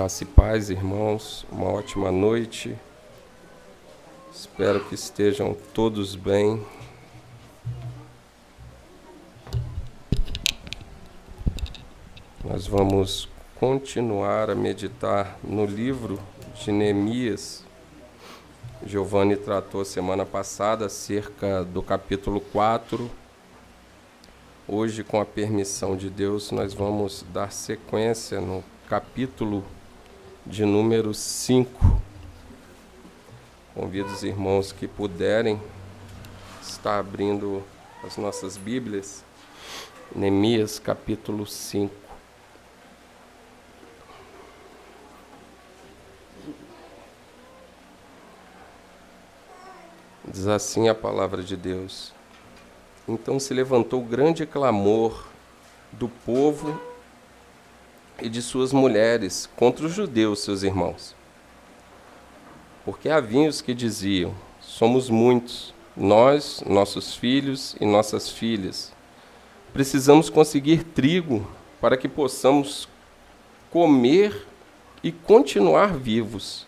Graça e paz, irmãos, uma ótima noite. Espero que estejam todos bem. Nós vamos continuar a meditar no livro de Neemias. Giovanni tratou semana passada acerca do capítulo 4. Hoje, com a permissão de Deus, nós vamos dar sequência no capítulo de número 5. Convido os irmãos que puderem estar abrindo as nossas Bíblias. Neemias, capítulo 5. Diz assim a palavra de Deus. Então se levantou grande clamor do povo e de suas mulheres contra os judeus, seus irmãos. Porque havia os que diziam: Somos muitos, nós, nossos filhos e nossas filhas. Precisamos conseguir trigo para que possamos comer e continuar vivos.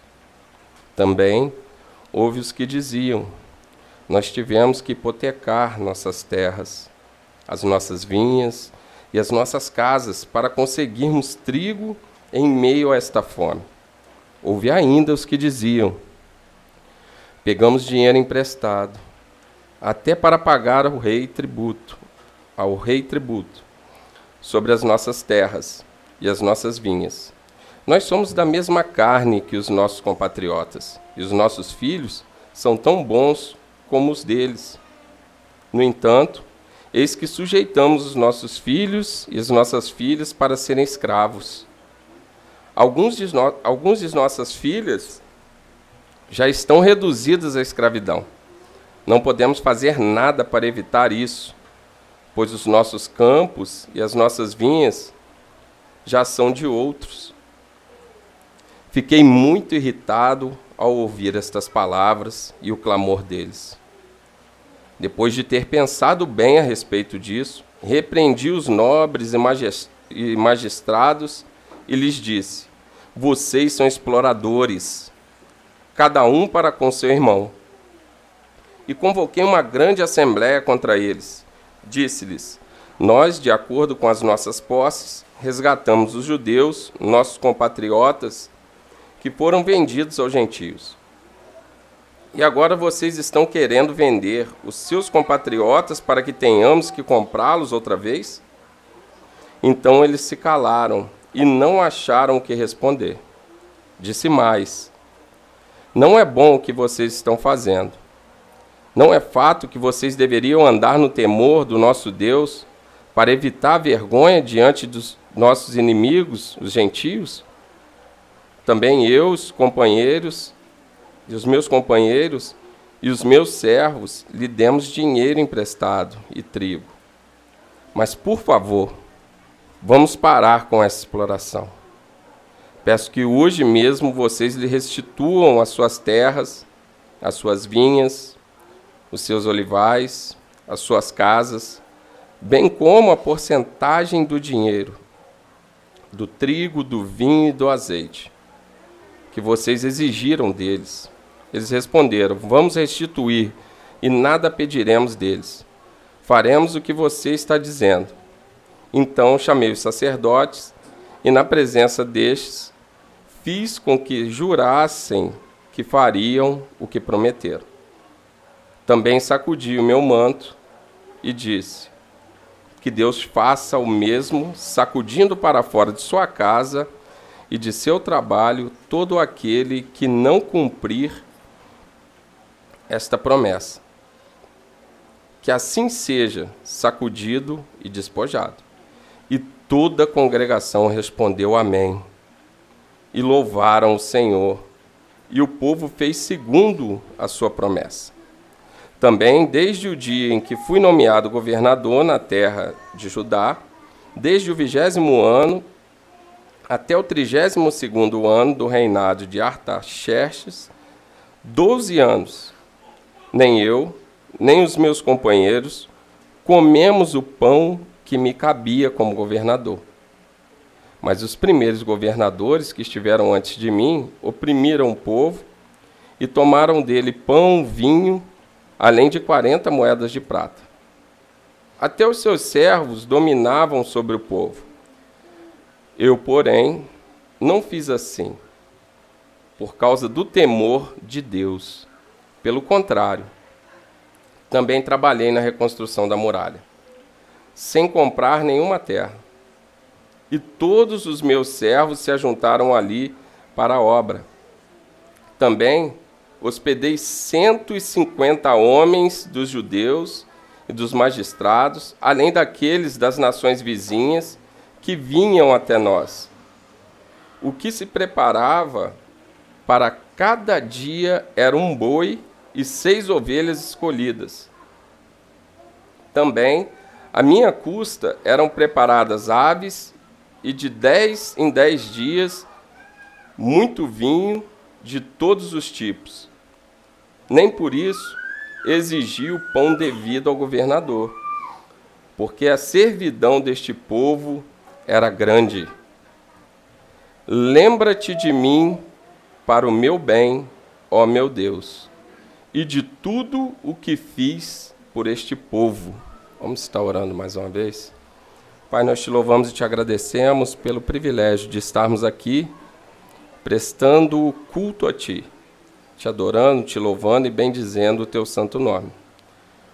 Também houve os que diziam: nós tivemos que hipotecar nossas terras, as nossas vinhas e as nossas casas para conseguirmos trigo em meio a esta fome. Houve ainda os que diziam: pegamos dinheiro emprestado, até para pagar ao rei tributo, ao rei tributo, sobre as nossas terras e as nossas vinhas. Nós somos da mesma carne que os nossos compatriotas, e os nossos filhos são tão bons como os deles. No entanto, eis que sujeitamos os nossos filhos e as nossas filhas para serem escravos. Alguns de, no, alguns de nossas filhas já estão reduzidas à escravidão. Não podemos fazer nada para evitar isso, pois os nossos campos e as nossas vinhas já são de outros. Fiquei muito irritado ao ouvir estas palavras e o clamor deles. Depois de ter pensado bem a respeito disso, repreendi os nobres e magistrados e lhes disse: Vocês são exploradores, cada um para com seu irmão. E convoquei uma grande assembléia contra eles. Disse-lhes: Nós, de acordo com as nossas posses, resgatamos os judeus, nossos compatriotas, que foram vendidos aos gentios e agora vocês estão querendo vender os seus compatriotas para que tenhamos que comprá-los outra vez? Então eles se calaram e não acharam o que responder. Disse mais: Não é bom o que vocês estão fazendo. Não é fato que vocês deveriam andar no temor do nosso Deus para evitar vergonha diante dos nossos inimigos, os gentios? Também eu, os companheiros, e os meus companheiros e os meus servos lhe demos dinheiro emprestado e trigo. Mas, por favor, vamos parar com essa exploração. Peço que hoje mesmo vocês lhe restituam as suas terras, as suas vinhas, os seus olivais, as suas casas, bem como a porcentagem do dinheiro, do trigo, do vinho e do azeite, que vocês exigiram deles eles responderam: Vamos restituir, e nada pediremos deles. Faremos o que você está dizendo. Então chamei os sacerdotes, e na presença destes, fiz com que jurassem que fariam o que prometeram. Também sacudi o meu manto e disse: Que Deus faça o mesmo, sacudindo para fora de sua casa e de seu trabalho todo aquele que não cumprir esta promessa. Que assim seja sacudido e despojado. E toda a congregação respondeu Amém. E louvaram o Senhor. E o povo fez segundo a sua promessa. Também, desde o dia em que fui nomeado governador na terra de Judá, desde o vigésimo ano até o trigésimo segundo ano do reinado de Artaxerxes, doze anos, nem eu, nem os meus companheiros comemos o pão que me cabia como governador. Mas os primeiros governadores que estiveram antes de mim oprimiram o povo e tomaram dele pão, vinho, além de quarenta moedas de prata. Até os seus servos dominavam sobre o povo. Eu, porém, não fiz assim, por causa do temor de Deus. Pelo contrário, também trabalhei na reconstrução da muralha, sem comprar nenhuma terra. E todos os meus servos se ajuntaram ali para a obra. Também hospedei 150 homens dos judeus e dos magistrados, além daqueles das nações vizinhas que vinham até nós. O que se preparava para cada dia era um boi e seis ovelhas escolhidas. Também, à minha custa, eram preparadas aves, e de dez em dez dias, muito vinho de todos os tipos. Nem por isso exigiu pão devido ao governador, porque a servidão deste povo era grande. Lembra-te de mim para o meu bem, ó meu Deus, e de tudo o que fiz por este povo. Vamos estar orando mais uma vez? Pai, nós te louvamos e te agradecemos pelo privilégio de estarmos aqui prestando culto a Ti te adorando, te louvando e bendizendo o teu santo nome.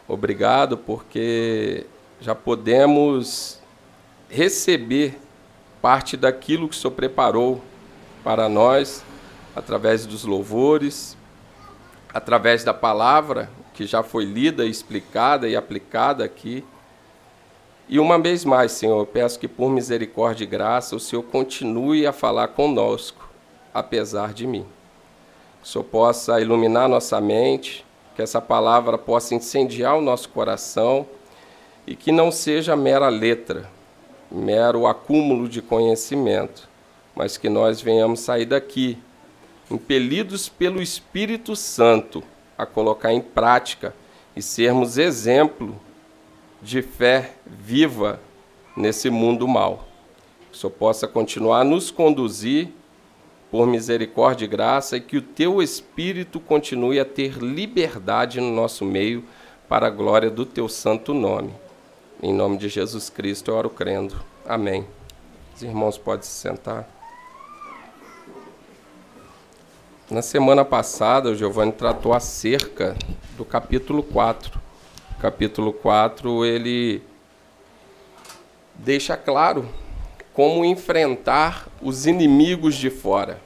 Obrigado porque já podemos receber parte daquilo que o Senhor preparou para nós através dos louvores, através da palavra que já foi lida, explicada e aplicada aqui. E uma vez mais, Senhor, eu peço que por misericórdia e graça o Senhor continue a falar conosco, apesar de mim que o Senhor possa iluminar nossa mente, que essa palavra possa incendiar o nosso coração e que não seja mera letra, mero acúmulo de conhecimento, mas que nós venhamos sair daqui impelidos pelo Espírito Santo a colocar em prática e sermos exemplo de fé viva nesse mundo mal. Que o Senhor possa continuar a nos conduzir por misericórdia e graça, e que o teu Espírito continue a ter liberdade no nosso meio, para a glória do teu santo nome. Em nome de Jesus Cristo eu oro crendo. Amém. Os irmãos podem se sentar. Na semana passada, o Giovanni tratou acerca do capítulo 4. O capítulo 4, ele deixa claro como enfrentar os inimigos de fora.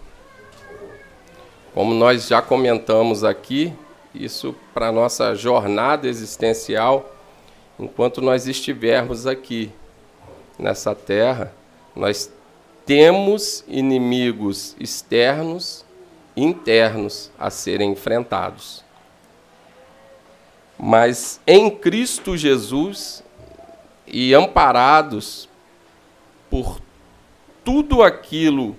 Como nós já comentamos aqui, isso para nossa jornada existencial, enquanto nós estivermos aqui nessa terra, nós temos inimigos externos internos a serem enfrentados. Mas em Cristo Jesus e amparados por tudo aquilo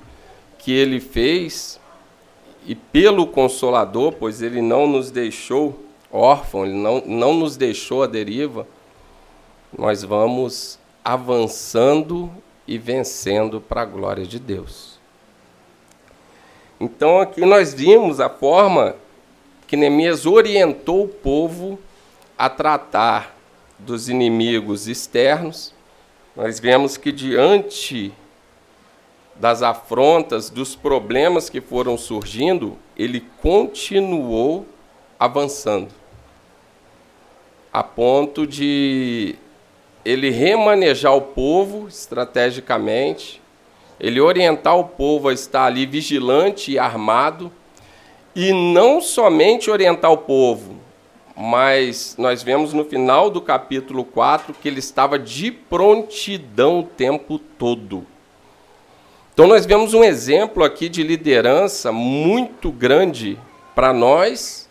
que ele fez e pelo Consolador, pois ele não nos deixou órfãos, ele não, não nos deixou à deriva, nós vamos avançando e vencendo para a glória de Deus. Então aqui nós vimos a forma que Neemias orientou o povo a tratar dos inimigos externos. Nós vemos que diante das afrontas, dos problemas que foram surgindo, ele continuou avançando, a ponto de ele remanejar o povo estrategicamente, ele orientar o povo a estar ali vigilante e armado, e não somente orientar o povo, mas nós vemos no final do capítulo 4 que ele estava de prontidão o tempo todo. Então nós vemos um exemplo aqui de liderança muito grande para nós,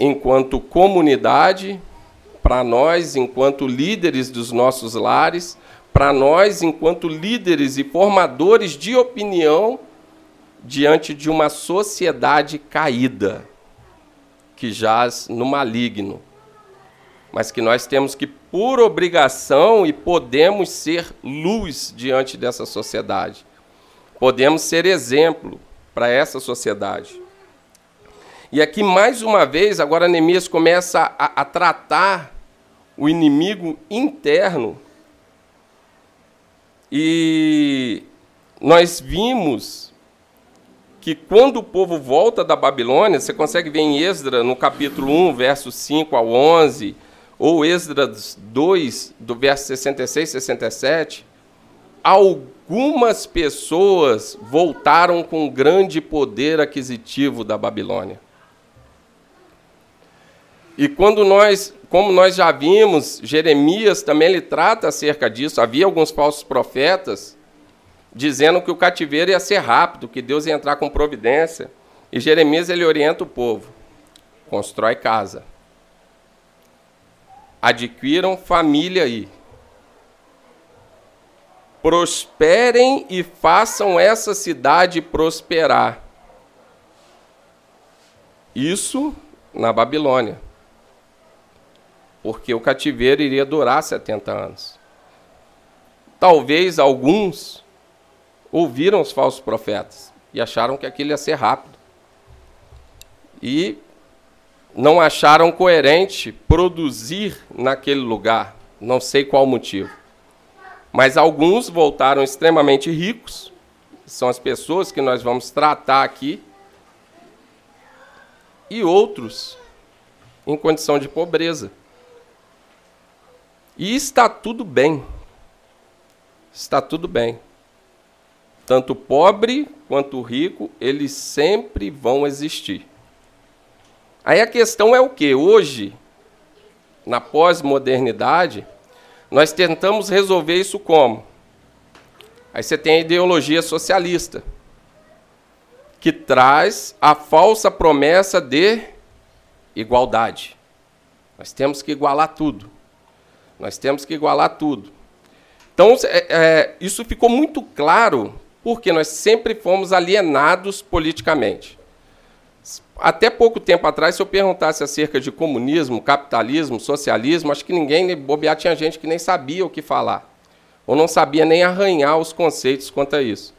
enquanto comunidade, para nós, enquanto líderes dos nossos lares, para nós, enquanto líderes e formadores de opinião diante de uma sociedade caída que jaz no maligno. mas que nós temos que, por obrigação, e podemos ser luz diante dessa sociedade. Podemos ser exemplo para essa sociedade. E aqui, mais uma vez, agora Neemias começa a, a tratar o inimigo interno. E nós vimos que quando o povo volta da Babilônia, você consegue ver em Esdra, no capítulo 1, versos 5 ao 11, ou Esdras 2, do verso 66 e 67, algumas pessoas voltaram com grande poder aquisitivo da Babilônia. E quando nós, como nós já vimos, Jeremias também ele trata acerca disso. Havia alguns falsos profetas dizendo que o cativeiro ia ser rápido, que Deus ia entrar com providência. E Jeremias ele orienta o povo: constrói casa. Adquiram família aí. Prosperem e façam essa cidade prosperar. Isso na Babilônia. Porque o cativeiro iria durar 70 anos. Talvez alguns ouviram os falsos profetas e acharam que aquilo ia ser rápido. E não acharam coerente produzir naquele lugar, não sei qual motivo. Mas alguns voltaram extremamente ricos, são as pessoas que nós vamos tratar aqui, e outros em condição de pobreza. E está tudo bem. Está tudo bem. Tanto pobre quanto rico, eles sempre vão existir. Aí a questão é o que? Hoje, na pós-modernidade, nós tentamos resolver isso como? Aí você tem a ideologia socialista, que traz a falsa promessa de igualdade. Nós temos que igualar tudo. Nós temos que igualar tudo. Então, é, é, isso ficou muito claro porque nós sempre fomos alienados politicamente. Até pouco tempo atrás, se eu perguntasse acerca de comunismo, capitalismo, socialismo, acho que ninguém, bobear, tinha gente que nem sabia o que falar. Ou não sabia nem arranhar os conceitos quanto a isso.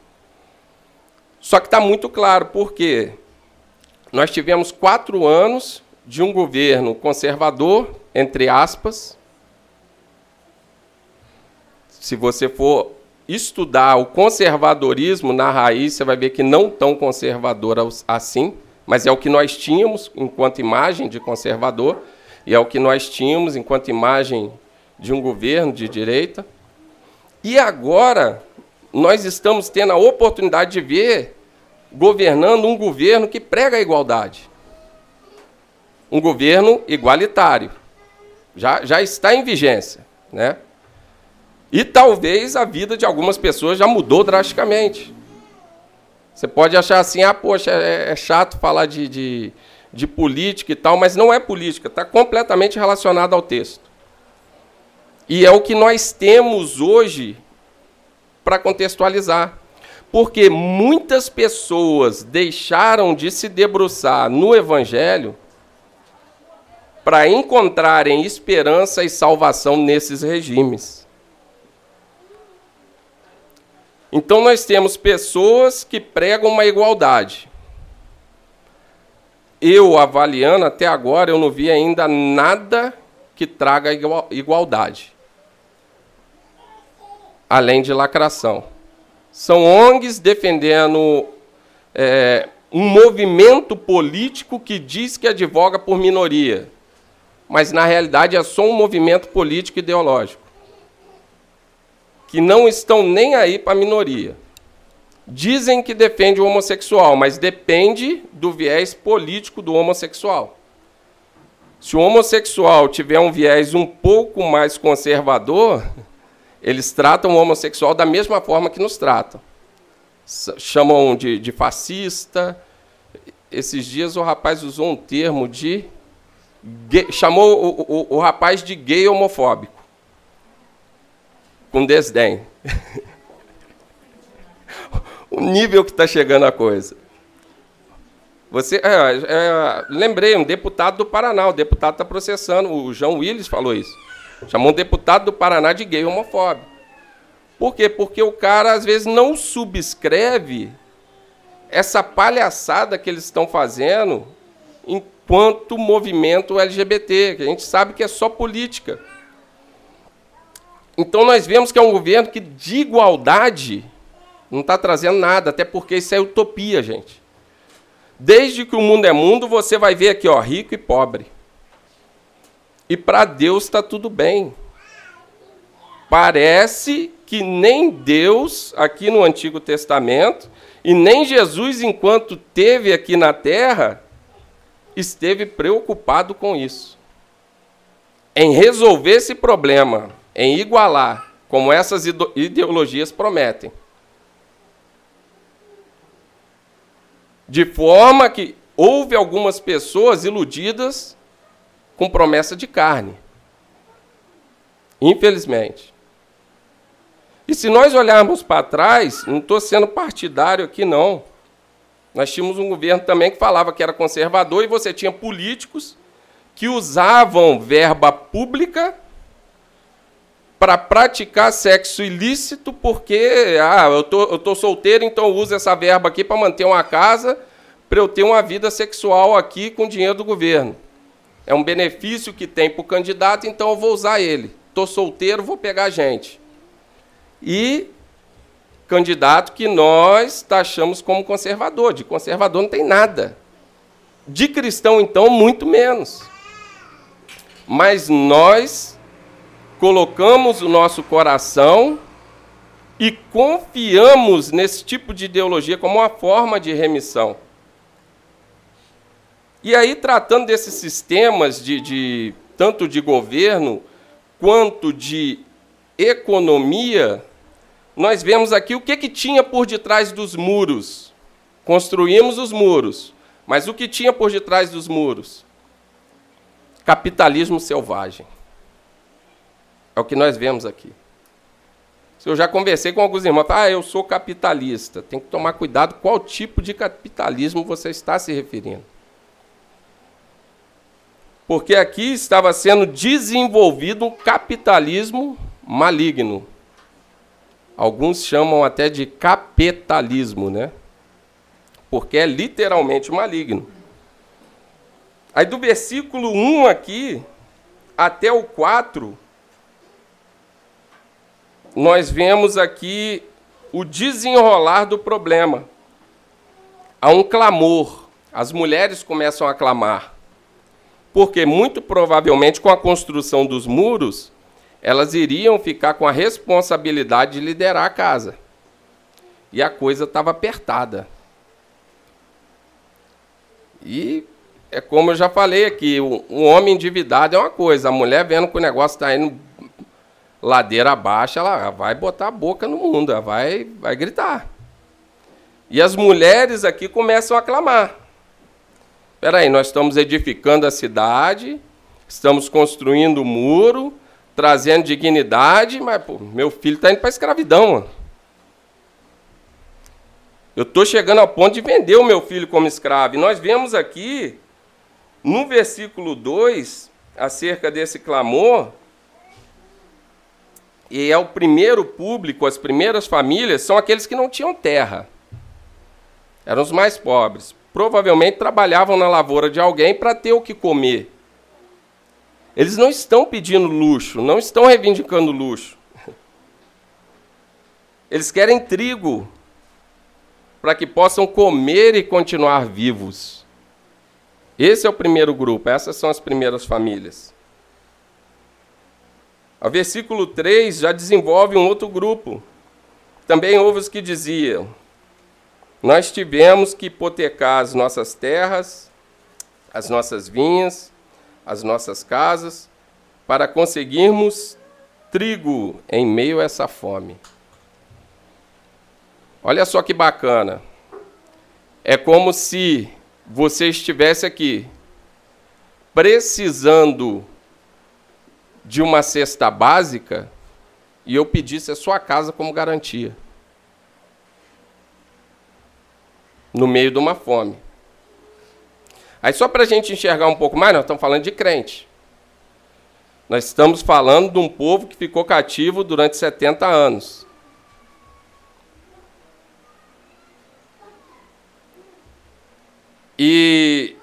Só que está muito claro, porque nós tivemos quatro anos de um governo conservador, entre aspas. Se você for estudar o conservadorismo na raiz, você vai ver que não tão conservador assim, mas é o que nós tínhamos enquanto imagem de conservador, e é o que nós tínhamos enquanto imagem de um governo de direita. E agora nós estamos tendo a oportunidade de ver governando um governo que prega a igualdade. Um governo igualitário. Já, já está em vigência. Né? E talvez a vida de algumas pessoas já mudou drasticamente. Você pode achar assim, ah, poxa, é, é chato falar de, de, de, política e tal, mas não é política, está completamente relacionado ao texto. E é o que nós temos hoje para contextualizar. Porque muitas pessoas deixaram de se debruçar no Evangelho para encontrarem esperança e salvação nesses regimes. Então nós temos pessoas que pregam uma igualdade. Eu, avaliando até agora, eu não vi ainda nada que traga igualdade. Além de lacração. São ONGs defendendo é, um movimento político que diz que advoga por minoria. Mas, na realidade, é só um movimento político ideológico que não estão nem aí para a minoria. Dizem que defende o homossexual, mas depende do viés político do homossexual. Se o homossexual tiver um viés um pouco mais conservador, eles tratam o homossexual da mesma forma que nos tratam. Chamam de, de fascista. Esses dias o rapaz usou um termo de. Gay, chamou o, o, o rapaz de gay homofóbico com desdém. o nível que está chegando a coisa. Você, é, é, lembrei, um deputado do Paraná, o deputado está processando, o João Willis falou isso. Chamou um deputado do Paraná de gay homofóbico. Por quê? Porque o cara, às vezes, não subscreve essa palhaçada que eles estão fazendo enquanto movimento LGBT, que a gente sabe que é só política. Então nós vemos que é um governo que de igualdade não está trazendo nada, até porque isso é utopia, gente. Desde que o mundo é mundo, você vai ver aqui, ó, rico e pobre. E para Deus está tudo bem. Parece que nem Deus, aqui no Antigo Testamento, e nem Jesus, enquanto teve aqui na terra, esteve preocupado com isso. Em resolver esse problema, em igualar, como essas ideologias prometem. De forma que houve algumas pessoas iludidas com promessa de carne. Infelizmente. E se nós olharmos para trás, não estou sendo partidário aqui, não. Nós tínhamos um governo também que falava que era conservador e você tinha políticos que usavam verba pública para praticar sexo ilícito porque ah, eu tô, eu tô solteiro, então uso essa verba aqui para manter uma casa, para eu ter uma vida sexual aqui com dinheiro do governo. É um benefício que tem para o candidato, então eu vou usar ele. Estou solteiro, vou pegar gente e candidato que nós taxamos como conservador. De conservador não tem nada. De cristão, então, muito menos. Mas nós colocamos o nosso coração e confiamos nesse tipo de ideologia como uma forma de remissão. E aí, tratando desses sistemas de, de tanto de governo quanto de economia, nós vemos aqui o que, que tinha por detrás dos muros. Construímos os muros, mas o que tinha por detrás dos muros? Capitalismo selvagem. É o que nós vemos aqui. Eu já conversei com alguns irmãos, ah, eu sou capitalista. Tem que tomar cuidado qual tipo de capitalismo você está se referindo. Porque aqui estava sendo desenvolvido um capitalismo maligno. Alguns chamam até de capitalismo, né? Porque é literalmente maligno. Aí do versículo 1 aqui até o 4, nós vemos aqui o desenrolar do problema. Há um clamor. As mulheres começam a clamar. Porque muito provavelmente com a construção dos muros, elas iriam ficar com a responsabilidade de liderar a casa. E a coisa estava apertada. E é como eu já falei aqui, um homem endividado é uma coisa, a mulher vendo que o negócio está indo ladeira abaixo, ela vai botar a boca no mundo, ela vai, vai gritar. E as mulheres aqui começam a clamar. Espera aí, nós estamos edificando a cidade, estamos construindo o muro, trazendo dignidade, mas pô, meu filho está indo para a escravidão. Mano. Eu estou chegando ao ponto de vender o meu filho como escravo. E nós vemos aqui, no versículo 2, acerca desse clamor, e é o primeiro público, as primeiras famílias, são aqueles que não tinham terra. Eram os mais pobres. Provavelmente trabalhavam na lavoura de alguém para ter o que comer. Eles não estão pedindo luxo, não estão reivindicando luxo. Eles querem trigo para que possam comer e continuar vivos. Esse é o primeiro grupo, essas são as primeiras famílias. O versículo 3 já desenvolve um outro grupo. Também houve os que diziam: Nós tivemos que hipotecar as nossas terras, as nossas vinhas, as nossas casas, para conseguirmos trigo em meio a essa fome. Olha só que bacana. É como se você estivesse aqui precisando de uma cesta básica e eu pedisse a sua casa como garantia. No meio de uma fome. Aí, só para a gente enxergar um pouco mais, nós estamos falando de crente. Nós estamos falando de um povo que ficou cativo durante 70 anos. E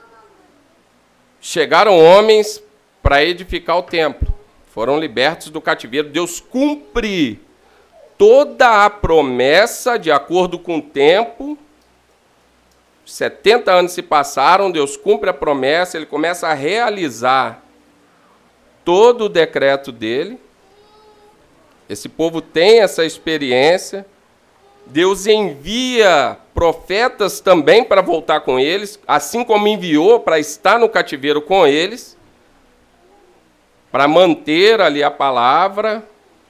chegaram homens para edificar o templo. Foram libertos do cativeiro. Deus cumpre toda a promessa de acordo com o tempo. 70 anos se passaram, Deus cumpre a promessa, ele começa a realizar todo o decreto dele. Esse povo tem essa experiência. Deus envia profetas também para voltar com eles, assim como enviou para estar no cativeiro com eles, para manter ali a palavra,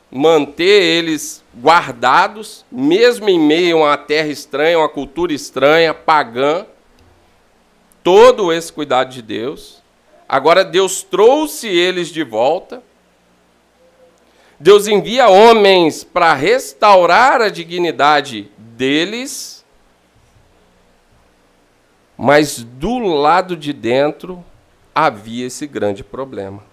manter eles guardados, mesmo em meio a uma terra estranha, uma cultura estranha, pagã. Todo esse cuidado de Deus. Agora Deus trouxe eles de volta. Deus envia homens para restaurar a dignidade deles. Mas do lado de dentro havia esse grande problema.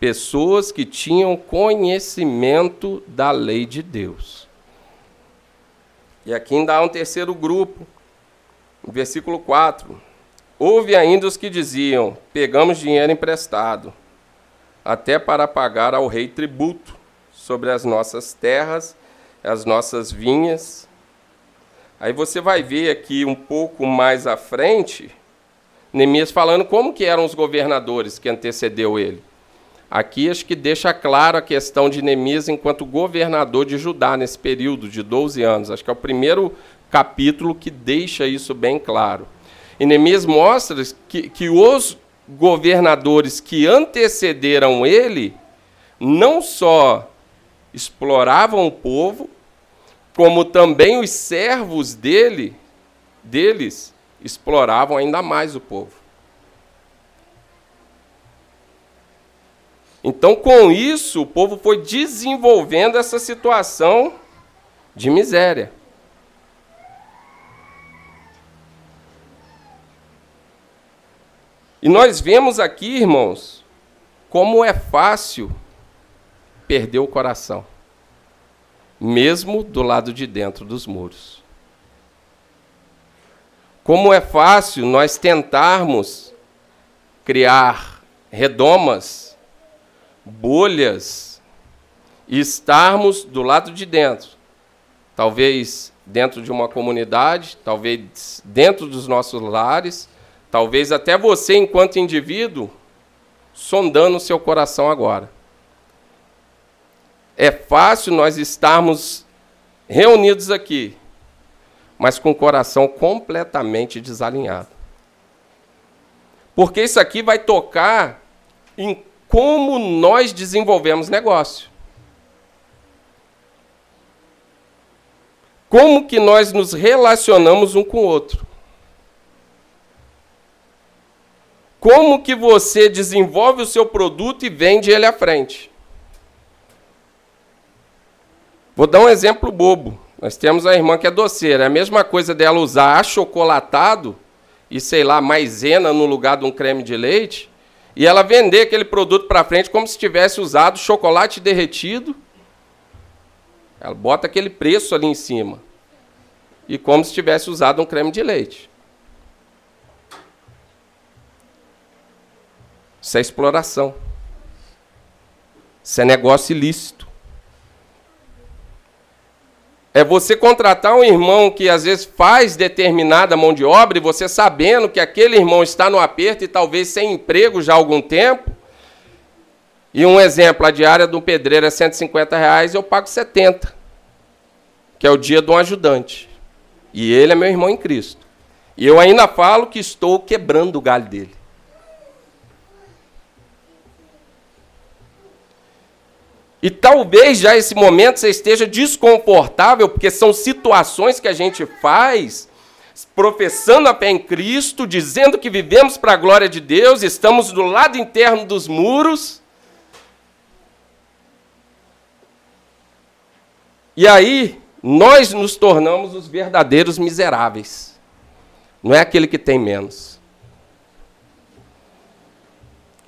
Pessoas que tinham conhecimento da lei de Deus. E aqui ainda há um terceiro grupo, Versículo 4. Houve ainda os que diziam: Pegamos dinheiro emprestado, até para pagar ao rei tributo sobre as nossas terras, as nossas vinhas. Aí você vai ver aqui um pouco mais à frente, Neemias falando como que eram os governadores que antecedeu ele. Aqui acho que deixa claro a questão de Neemias enquanto governador de Judá nesse período de 12 anos. Acho que é o primeiro capítulo que deixa isso bem claro. E Neemias mostra que, que os governadores que antecederam ele não só exploravam o povo, como também os servos dele, deles exploravam ainda mais o povo. Então, com isso, o povo foi desenvolvendo essa situação de miséria. E nós vemos aqui, irmãos, como é fácil perder o coração, mesmo do lado de dentro dos muros. Como é fácil nós tentarmos criar redomas, bolhas, e estarmos do lado de dentro, talvez dentro de uma comunidade, talvez dentro dos nossos lares, Talvez até você, enquanto indivíduo, sondando o seu coração agora. É fácil nós estarmos reunidos aqui, mas com o coração completamente desalinhado. Porque isso aqui vai tocar em como nós desenvolvemos negócio. Como que nós nos relacionamos um com o outro. Como que você desenvolve o seu produto e vende ele à frente? Vou dar um exemplo bobo. Nós temos a irmã que é doceira. É a mesma coisa dela usar achocolatado e, sei lá, maisena no lugar de um creme de leite e ela vender aquele produto para frente como se tivesse usado chocolate derretido. Ela bota aquele preço ali em cima. E como se tivesse usado um creme de leite. Isso é exploração. Isso é negócio ilícito. É você contratar um irmão que às vezes faz determinada mão de obra e você sabendo que aquele irmão está no aperto e talvez sem emprego já há algum tempo. E um exemplo, a diária do pedreiro é 150 reais, eu pago 70, que é o dia de um ajudante. E ele é meu irmão em Cristo. E eu ainda falo que estou quebrando o galho dele. E talvez já esse momento você esteja desconfortável, porque são situações que a gente faz professando a fé em Cristo, dizendo que vivemos para a glória de Deus, estamos do lado interno dos muros. E aí, nós nos tornamos os verdadeiros miseráveis. Não é aquele que tem menos.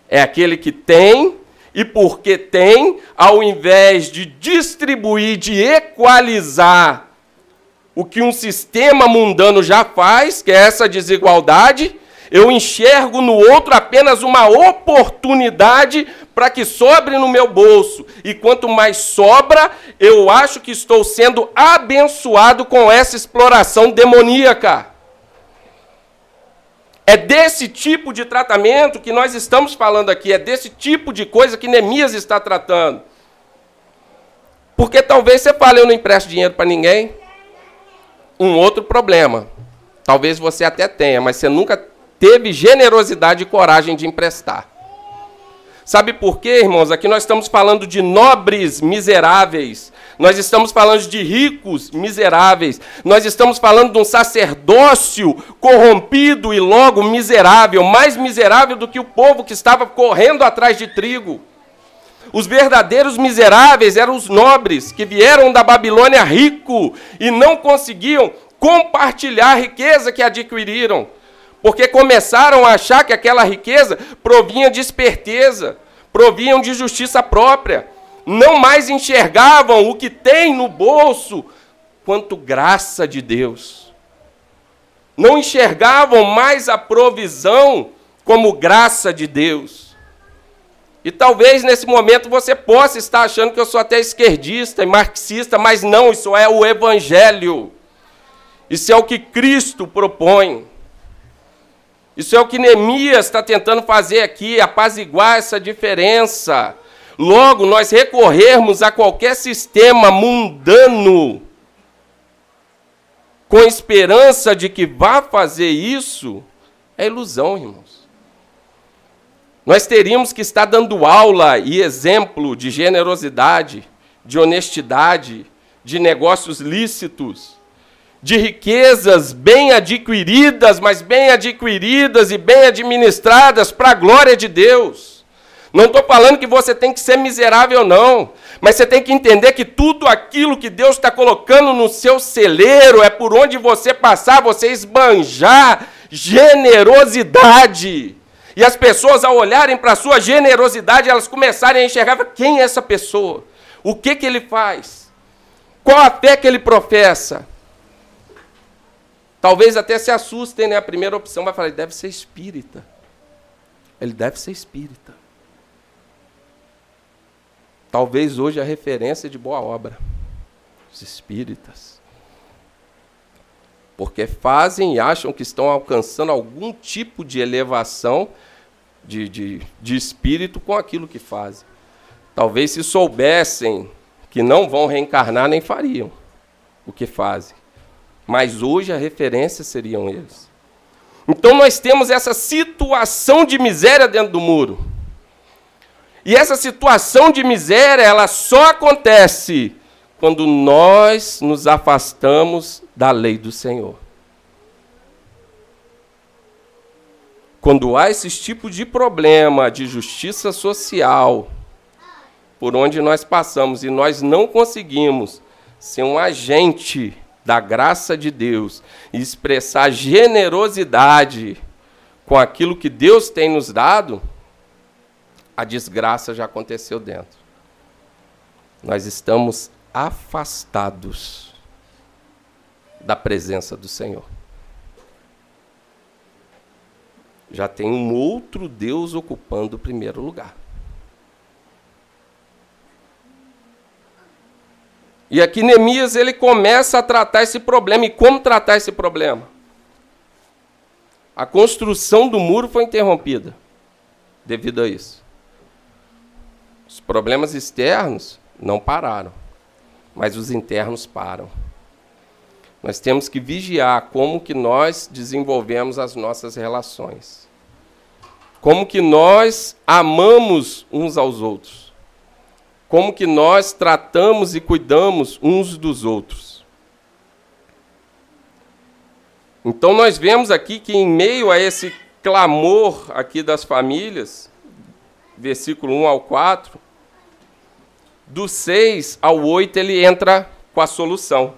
É aquele que tem, e porque tem, ao invés de distribuir, de equalizar o que um sistema mundano já faz, que é essa desigualdade, eu enxergo no outro apenas uma oportunidade para que sobre no meu bolso. E quanto mais sobra, eu acho que estou sendo abençoado com essa exploração demoníaca. É desse tipo de tratamento que nós estamos falando aqui, é desse tipo de coisa que Neemias está tratando. Porque talvez você fale, eu não empresto dinheiro para ninguém. Um outro problema. Talvez você até tenha, mas você nunca teve generosidade e coragem de emprestar. Sabe por quê, irmãos? Aqui nós estamos falando de nobres miseráveis. Nós estamos falando de ricos miseráveis. Nós estamos falando de um sacerdócio corrompido e logo miserável, mais miserável do que o povo que estava correndo atrás de trigo. Os verdadeiros miseráveis eram os nobres que vieram da Babilônia rico e não conseguiam compartilhar a riqueza que adquiriram porque começaram a achar que aquela riqueza provinha de esperteza, provinham de justiça própria. Não mais enxergavam o que tem no bolso quanto graça de Deus. Não enxergavam mais a provisão como graça de Deus. E talvez nesse momento você possa estar achando que eu sou até esquerdista e marxista, mas não, isso é o Evangelho. Isso é o que Cristo propõe. Isso é o que Neemias está tentando fazer aqui, apaziguar essa diferença. Logo, nós recorrermos a qualquer sistema mundano com esperança de que vá fazer isso, é ilusão, irmãos. Nós teríamos que estar dando aula e exemplo de generosidade, de honestidade, de negócios lícitos de riquezas bem adquiridas, mas bem adquiridas e bem administradas para a glória de Deus. Não estou falando que você tem que ser miserável, não. Mas você tem que entender que tudo aquilo que Deus está colocando no seu celeiro é por onde você passar, você esbanjar generosidade. E as pessoas, ao olharem para a sua generosidade, elas começarem a enxergar quem é essa pessoa, o que, que ele faz, qual a fé que ele professa. Talvez até se assustem, né? A primeira opção vai falar, ele deve ser espírita. Ele deve ser espírita. Talvez hoje a referência de boa obra. Os espíritas. Porque fazem e acham que estão alcançando algum tipo de elevação de, de, de espírito com aquilo que fazem. Talvez se soubessem que não vão reencarnar, nem fariam o que fazem mas hoje a referência seriam eles. Então nós temos essa situação de miséria dentro do muro. E essa situação de miséria, ela só acontece quando nós nos afastamos da lei do Senhor. Quando há esse tipo de problema de justiça social, por onde nós passamos e nós não conseguimos ser um agente da graça de Deus e expressar generosidade com aquilo que Deus tem nos dado, a desgraça já aconteceu dentro. Nós estamos afastados da presença do Senhor. Já tem um outro Deus ocupando o primeiro lugar. E aqui Neemias ele começa a tratar esse problema. E como tratar esse problema? A construção do muro foi interrompida devido a isso. Os problemas externos não pararam, mas os internos param. Nós temos que vigiar como que nós desenvolvemos as nossas relações. Como que nós amamos uns aos outros como que nós tratamos e cuidamos uns dos outros. Então nós vemos aqui que em meio a esse clamor aqui das famílias, versículo 1 ao 4, do 6 ao 8 ele entra com a solução.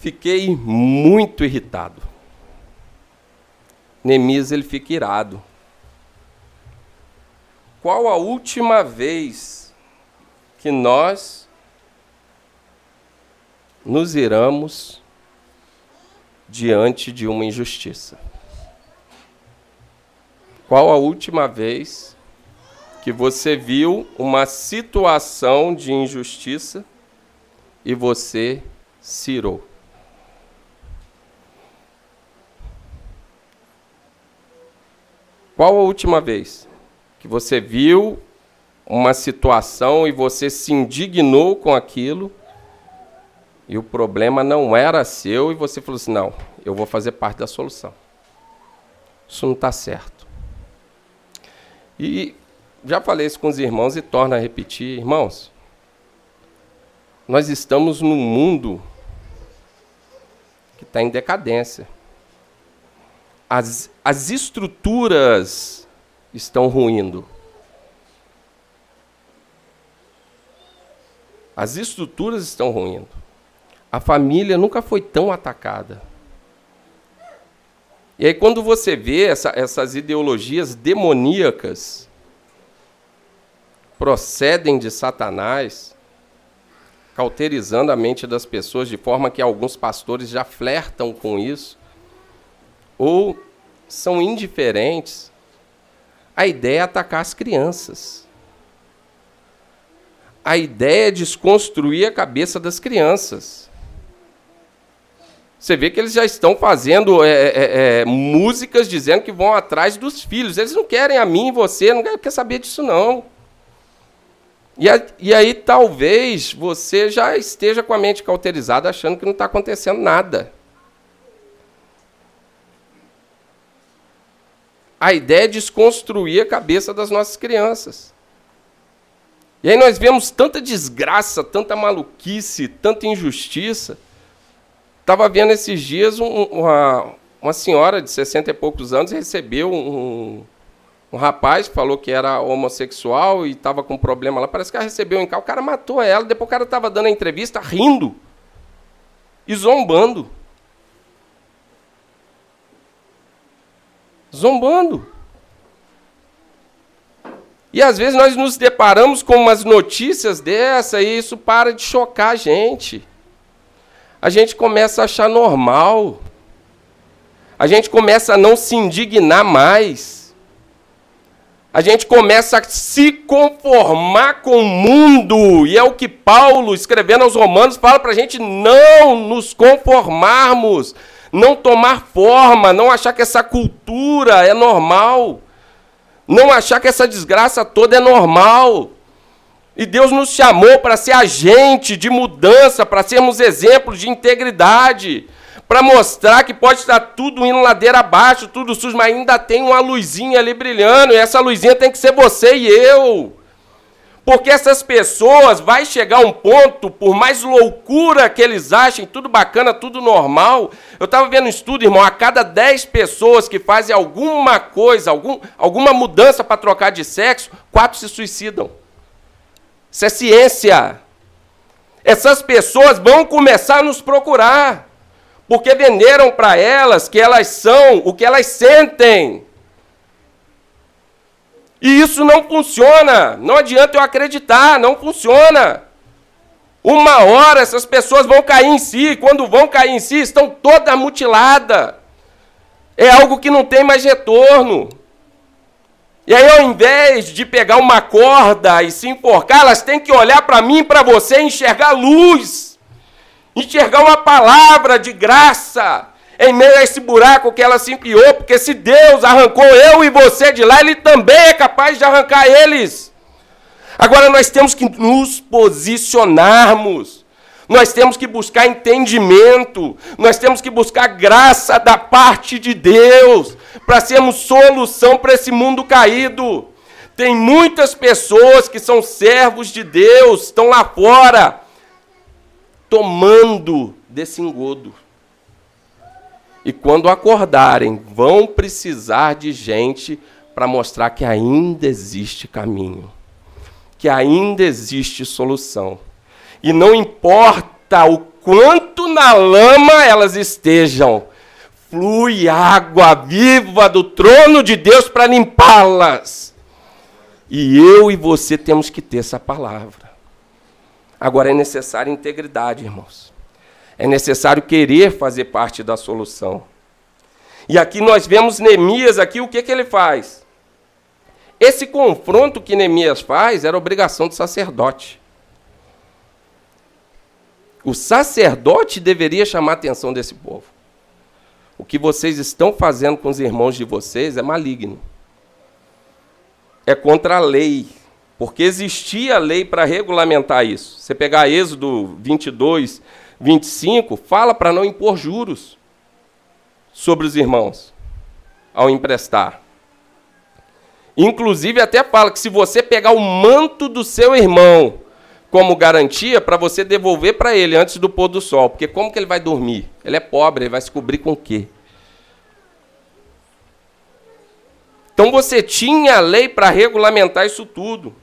Fiquei muito irritado. Nemias ele fica irado. Qual a última vez que nós nos iramos diante de uma injustiça? Qual a última vez que você viu uma situação de injustiça e você se irou? Qual a última vez que você viu uma situação e você se indignou com aquilo e o problema não era seu e você falou assim: não, eu vou fazer parte da solução. Isso não está certo. E já falei isso com os irmãos e torna a repetir: irmãos, nós estamos num mundo que está em decadência as, as estruturas estão ruindo. As estruturas estão ruindo. A família nunca foi tão atacada. E aí, quando você vê essa, essas ideologias demoníacas procedem de Satanás, cauterizando a mente das pessoas, de forma que alguns pastores já flertam com isso, ou são indiferentes, a ideia é atacar as crianças. A ideia é desconstruir a cabeça das crianças. Você vê que eles já estão fazendo é, é, é, músicas dizendo que vão atrás dos filhos. Eles não querem a mim você, não quer saber disso, não. E, a, e aí talvez você já esteja com a mente cauterizada achando que não está acontecendo nada. a ideia é desconstruir a cabeça das nossas crianças. E aí nós vemos tanta desgraça, tanta maluquice, tanta injustiça. Estava vendo esses dias um, uma, uma senhora de 60 e poucos anos recebeu um, um rapaz falou que era homossexual e estava com problema lá. Parece que ela recebeu em casa. O cara matou ela. Depois o cara estava dando a entrevista rindo e zombando. zombando. E às vezes nós nos deparamos com umas notícias dessa e isso para de chocar a gente. A gente começa a achar normal. A gente começa a não se indignar mais. A gente começa a se conformar com o mundo. E é o que Paulo, escrevendo aos Romanos, fala para a gente não nos conformarmos não tomar forma, não achar que essa cultura é normal, não achar que essa desgraça toda é normal. E Deus nos chamou para ser agente de mudança, para sermos exemplos de integridade, para mostrar que pode estar tudo indo ladeira abaixo, tudo sujo, mas ainda tem uma luzinha ali brilhando, e essa luzinha tem que ser você e eu. Porque essas pessoas vai chegar um ponto, por mais loucura que eles achem, tudo bacana, tudo normal. Eu estava vendo um estudo, irmão, a cada 10 pessoas que fazem alguma coisa, algum, alguma mudança para trocar de sexo, quatro se suicidam. Isso é ciência. Essas pessoas vão começar a nos procurar, porque venderam para elas que elas são o que elas sentem. E isso não funciona. Não adianta eu acreditar, não funciona. Uma hora essas pessoas vão cair em si, quando vão cair em si, estão todas mutiladas. É algo que não tem mais retorno. E aí, ao invés de pegar uma corda e se enforcar, elas têm que olhar para mim, para você, enxergar luz, enxergar uma palavra de graça, em meio a esse buraco que ela se enfiou, porque se Deus arrancou eu e você de lá, Ele também é capaz de arrancar eles. Agora nós temos que nos posicionarmos. Nós temos que buscar entendimento, nós temos que buscar graça da parte de Deus, para sermos solução para esse mundo caído. Tem muitas pessoas que são servos de Deus, estão lá fora, tomando desse engodo. E quando acordarem, vão precisar de gente para mostrar que ainda existe caminho, que ainda existe solução. E não importa o quanto na lama elas estejam. Flui água viva do trono de Deus para limpá-las. E eu e você temos que ter essa palavra. Agora é necessária integridade, irmãos. É necessário querer fazer parte da solução. E aqui nós vemos Neemias aqui, o que, que ele faz? Esse confronto que Neemias faz era obrigação do sacerdote. O sacerdote deveria chamar a atenção desse povo. O que vocês estão fazendo com os irmãos de vocês é maligno. É contra a lei. Porque existia lei para regulamentar isso. Você pegar Êxodo 22, 25, fala para não impor juros sobre os irmãos ao emprestar. Inclusive, até fala que se você pegar o manto do seu irmão como garantia para você devolver para ele antes do pôr do sol, porque como que ele vai dormir? Ele é pobre, ele vai se cobrir com o quê? Então você tinha a lei para regulamentar isso tudo.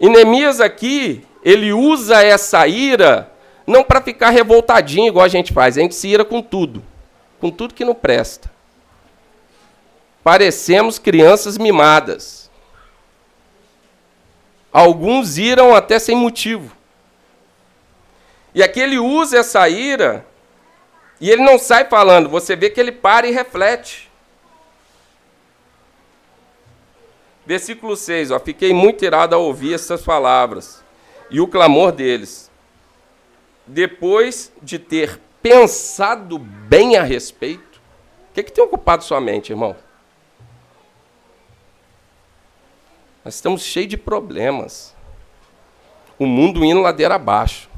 E Neemias aqui, ele usa essa ira não para ficar revoltadinho igual a gente faz, a gente se ira com tudo com tudo que não presta. Parecemos crianças mimadas. Alguns iram até sem motivo. E aqui ele usa essa ira e ele não sai falando, você vê que ele para e reflete. Versículo 6, ó, fiquei muito irado ao ouvir essas palavras e o clamor deles. Depois de ter pensado bem a respeito? O que, é que tem ocupado sua mente, irmão? Nós estamos cheios de problemas. O mundo indo ladeira abaixo.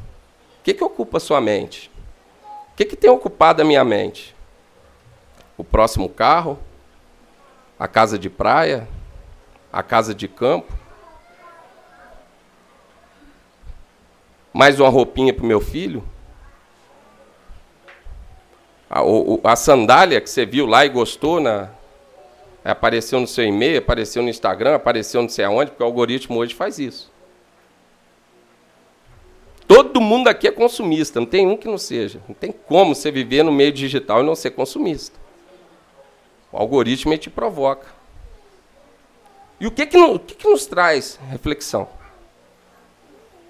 O que, que ocupa sua mente? O que, que tem ocupado a minha mente? O próximo carro? A casa de praia? A casa de campo? Mais uma roupinha para o meu filho? A, a sandália que você viu lá e gostou, na, apareceu no seu e-mail, apareceu no Instagram, apareceu não sei aonde, porque o algoritmo hoje faz isso. Todo mundo aqui é consumista, não tem um que não seja. Não tem como você viver no meio digital e não ser consumista. O algoritmo te provoca. E o que, que, o que, que nos traz reflexão?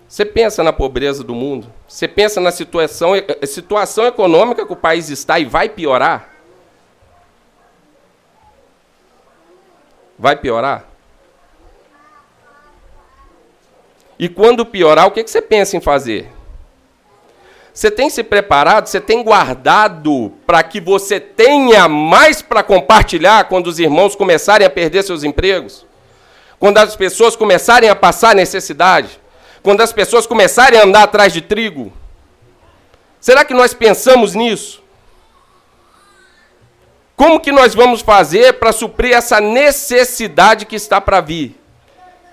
Você pensa na pobreza do mundo? Você pensa na situação, eh, situação econômica que o país está e vai piorar? Vai piorar? E quando piorar, o que você pensa em fazer? Você tem se preparado, você tem guardado para que você tenha mais para compartilhar quando os irmãos começarem a perder seus empregos? Quando as pessoas começarem a passar necessidade? quando as pessoas começarem a andar atrás de trigo? Será que nós pensamos nisso? Como que nós vamos fazer para suprir essa necessidade que está para vir?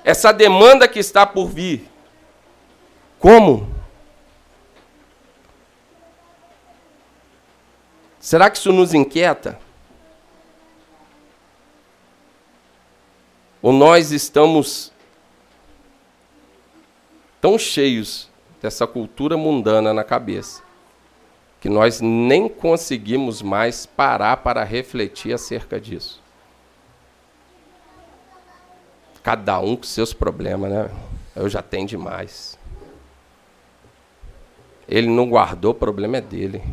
Essa demanda que está por vir? Como? Será que isso nos inquieta? Ou nós estamos tão cheios dessa cultura mundana na cabeça que nós nem conseguimos mais parar para refletir acerca disso. Cada um com seus problemas, né? Eu já tenho demais. Ele não guardou, o problema é dele.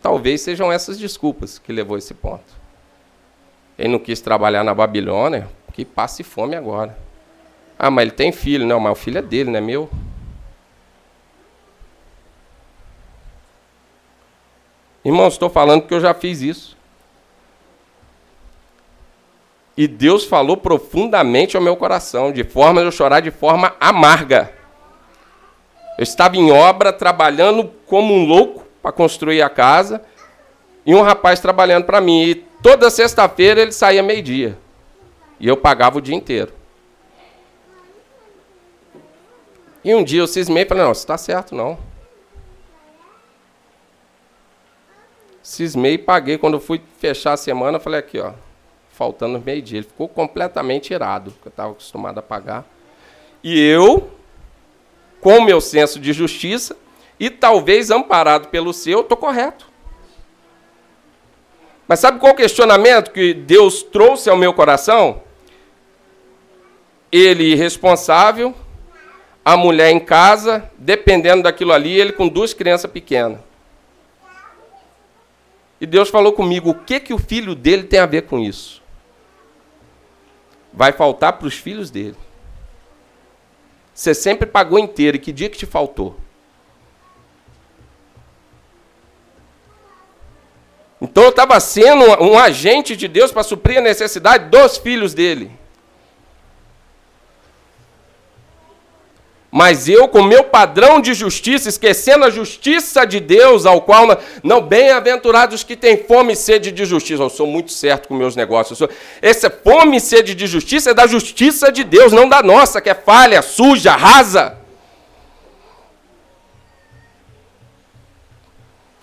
Talvez sejam essas desculpas que levou a esse ponto. Ele não quis trabalhar na Babilônia, que passe fome agora. Ah, mas ele tem filho. Não, mas o filho é dele, não é meu. Irmãos, estou falando que eu já fiz isso. E Deus falou profundamente ao meu coração, de forma de eu chorar de forma amarga. Eu estava em obra, trabalhando como um louco para construir a casa, e um rapaz trabalhando para mim. E toda sexta-feira ele saía meio-dia. E eu pagava o dia inteiro. E um dia eu cismei e falei, não, isso está certo, não. Cismei e paguei. Quando eu fui fechar a semana, falei aqui, ó, faltando meio dia. Ele ficou completamente irado, porque eu estava acostumado a pagar. E eu, com meu senso de justiça, e talvez amparado pelo seu, estou correto. Mas sabe qual questionamento que Deus trouxe ao meu coração? Ele irresponsável, a mulher em casa, dependendo daquilo ali, ele com duas crianças pequenas. E Deus falou comigo: o que, que o filho dele tem a ver com isso? Vai faltar para os filhos dele. Você sempre pagou inteiro, e que dia que te faltou? Então eu estava sendo um agente de Deus para suprir a necessidade dos filhos dele. Mas eu, com meu padrão de justiça, esquecendo a justiça de Deus, ao qual não, bem-aventurados que têm fome e sede de justiça. Eu sou muito certo com meus negócios. Sou, essa fome e sede de justiça é da justiça de Deus, não da nossa, que é falha, suja, rasa.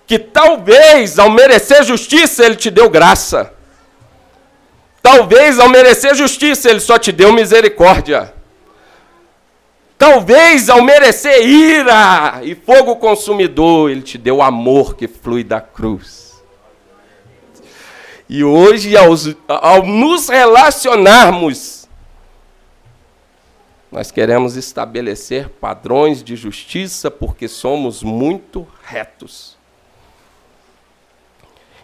Que talvez, ao merecer justiça, Ele te deu graça. Talvez, ao merecer justiça, Ele só te deu misericórdia. Talvez ao merecer ira e fogo consumidor, Ele te deu o amor que flui da cruz. E hoje, ao, ao nos relacionarmos, nós queremos estabelecer padrões de justiça porque somos muito retos.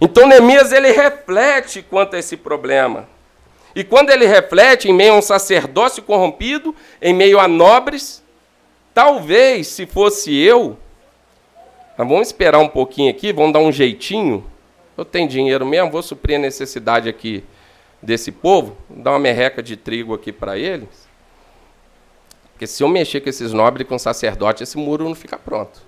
Então Neemias ele reflete quanto a esse problema. E quando ele reflete em meio a um sacerdócio corrompido, em meio a nobres, talvez se fosse eu, mas vamos esperar um pouquinho aqui, vamos dar um jeitinho. Eu tenho dinheiro mesmo, vou suprir a necessidade aqui desse povo, vou dar uma merreca de trigo aqui para eles. Porque se eu mexer com esses nobres com sacerdote, esse muro não fica pronto.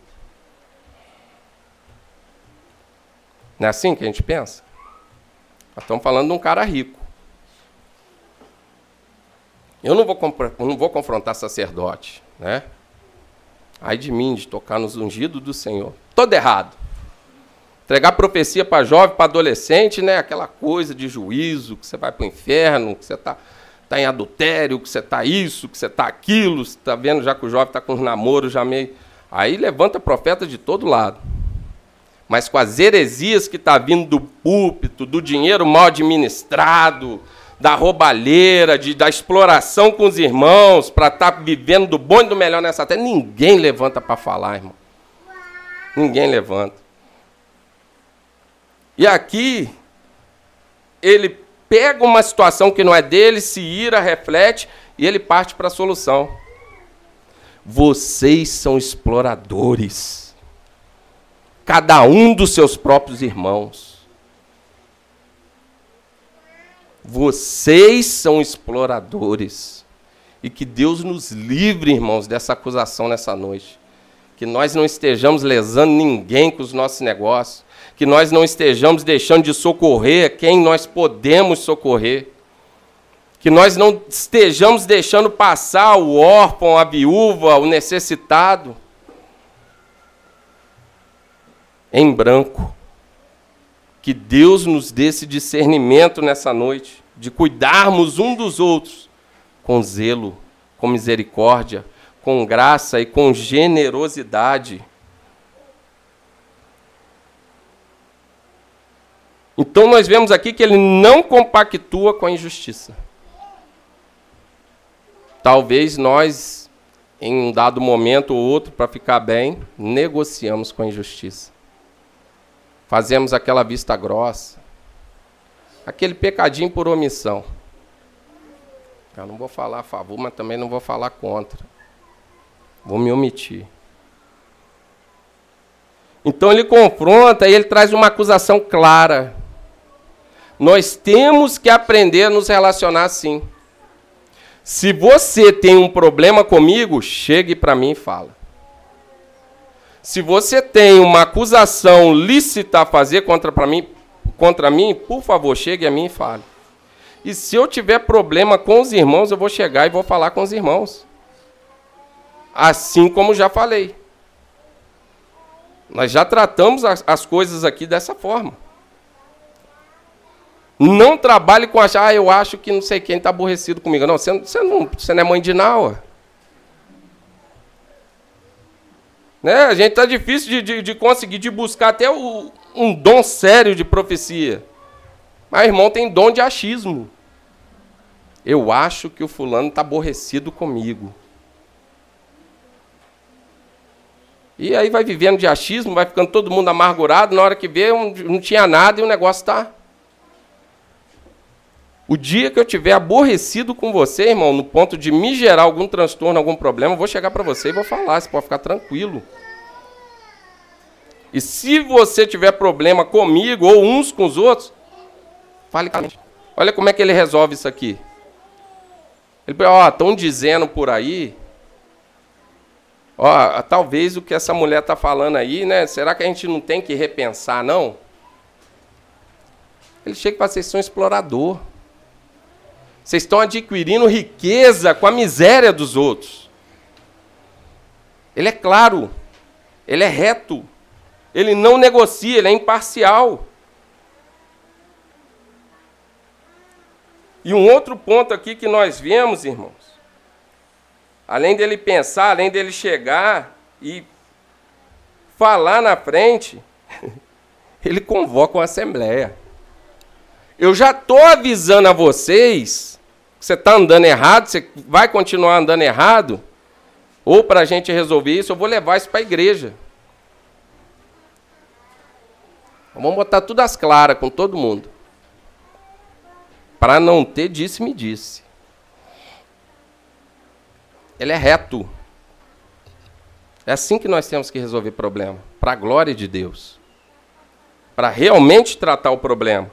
Não é assim que a gente pensa? Nós estamos falando de um cara rico. Eu não vou, não vou confrontar sacerdote, né? Ai de mim, de tocar nos ungidos do Senhor. Todo errado. Entregar profecia para jovem, para adolescente, né? Aquela coisa de juízo, que você vai para o inferno, que você está tá em adultério, que você está isso, que você está aquilo. Você está vendo já que o jovem está com os namoros já meio... Aí levanta profeta de todo lado. Mas com as heresias que está vindo do púlpito, do dinheiro mal administrado, da roubalheira, de, da exploração com os irmãos, para estar tá vivendo do bom e do melhor nessa terra. Ninguém levanta para falar, irmão. Ninguém levanta. E aqui, ele pega uma situação que não é dele, se ira, reflete, e ele parte para a solução. Vocês são exploradores. Cada um dos seus próprios irmãos. Vocês são exploradores. E que Deus nos livre, irmãos, dessa acusação nessa noite. Que nós não estejamos lesando ninguém com os nossos negócios. Que nós não estejamos deixando de socorrer quem nós podemos socorrer. Que nós não estejamos deixando passar o órfão, a viúva, o necessitado em branco. Que Deus nos dê esse discernimento nessa noite, de cuidarmos um dos outros com zelo, com misericórdia, com graça e com generosidade. Então nós vemos aqui que ele não compactua com a injustiça. Talvez nós, em um dado momento ou outro, para ficar bem, negociamos com a injustiça fazemos aquela vista grossa, aquele pecadinho por omissão. Eu não vou falar a favor, mas também não vou falar contra. Vou me omitir. Então ele confronta e ele traz uma acusação clara. Nós temos que aprender a nos relacionar assim. Se você tem um problema comigo, chegue para mim e fala. Se você tem uma acusação lícita a fazer contra, mim, contra mim, por favor, chegue a mim e fale. E se eu tiver problema com os irmãos, eu vou chegar e vou falar com os irmãos. Assim como já falei. Nós já tratamos as, as coisas aqui dessa forma. Não trabalhe com achar, ah, eu acho que não sei quem está aborrecido comigo. Não, você, você, não, você não é mãe de Naua. Né? A gente está difícil de, de, de, conseguir, de buscar até o, um dom sério de profecia. Mas, irmão, tem dom de achismo. Eu acho que o fulano está aborrecido comigo. E aí vai vivendo de achismo, vai ficando todo mundo amargurado, na hora que vê, não tinha nada e o negócio está. O dia que eu tiver aborrecido com você, irmão, no ponto de me gerar algum transtorno, algum problema, eu vou chegar para você e vou falar, você pode ficar tranquilo. E se você tiver problema comigo ou uns com os outros, fale gente. Olha como é que ele resolve isso aqui. Ele ó, oh, estão dizendo por aí Ó, talvez o que essa mulher está falando aí, né? Será que a gente não tem que repensar, não? Ele chega para vocês são explorador. Vocês estão adquirindo riqueza com a miséria dos outros. Ele é claro, ele é reto, ele não negocia, ele é imparcial. E um outro ponto aqui que nós vemos, irmãos, Além dele pensar, além dele chegar e falar na frente, ele convoca uma assembleia. Eu já estou avisando a vocês você está andando errado, você vai continuar andando errado, ou para a gente resolver isso, eu vou levar isso para a igreja. Vamos botar tudo às claras com todo mundo. Para não ter disse-me disse. Ele é reto. É assim que nós temos que resolver problema, para a glória de Deus. Para realmente tratar o problema.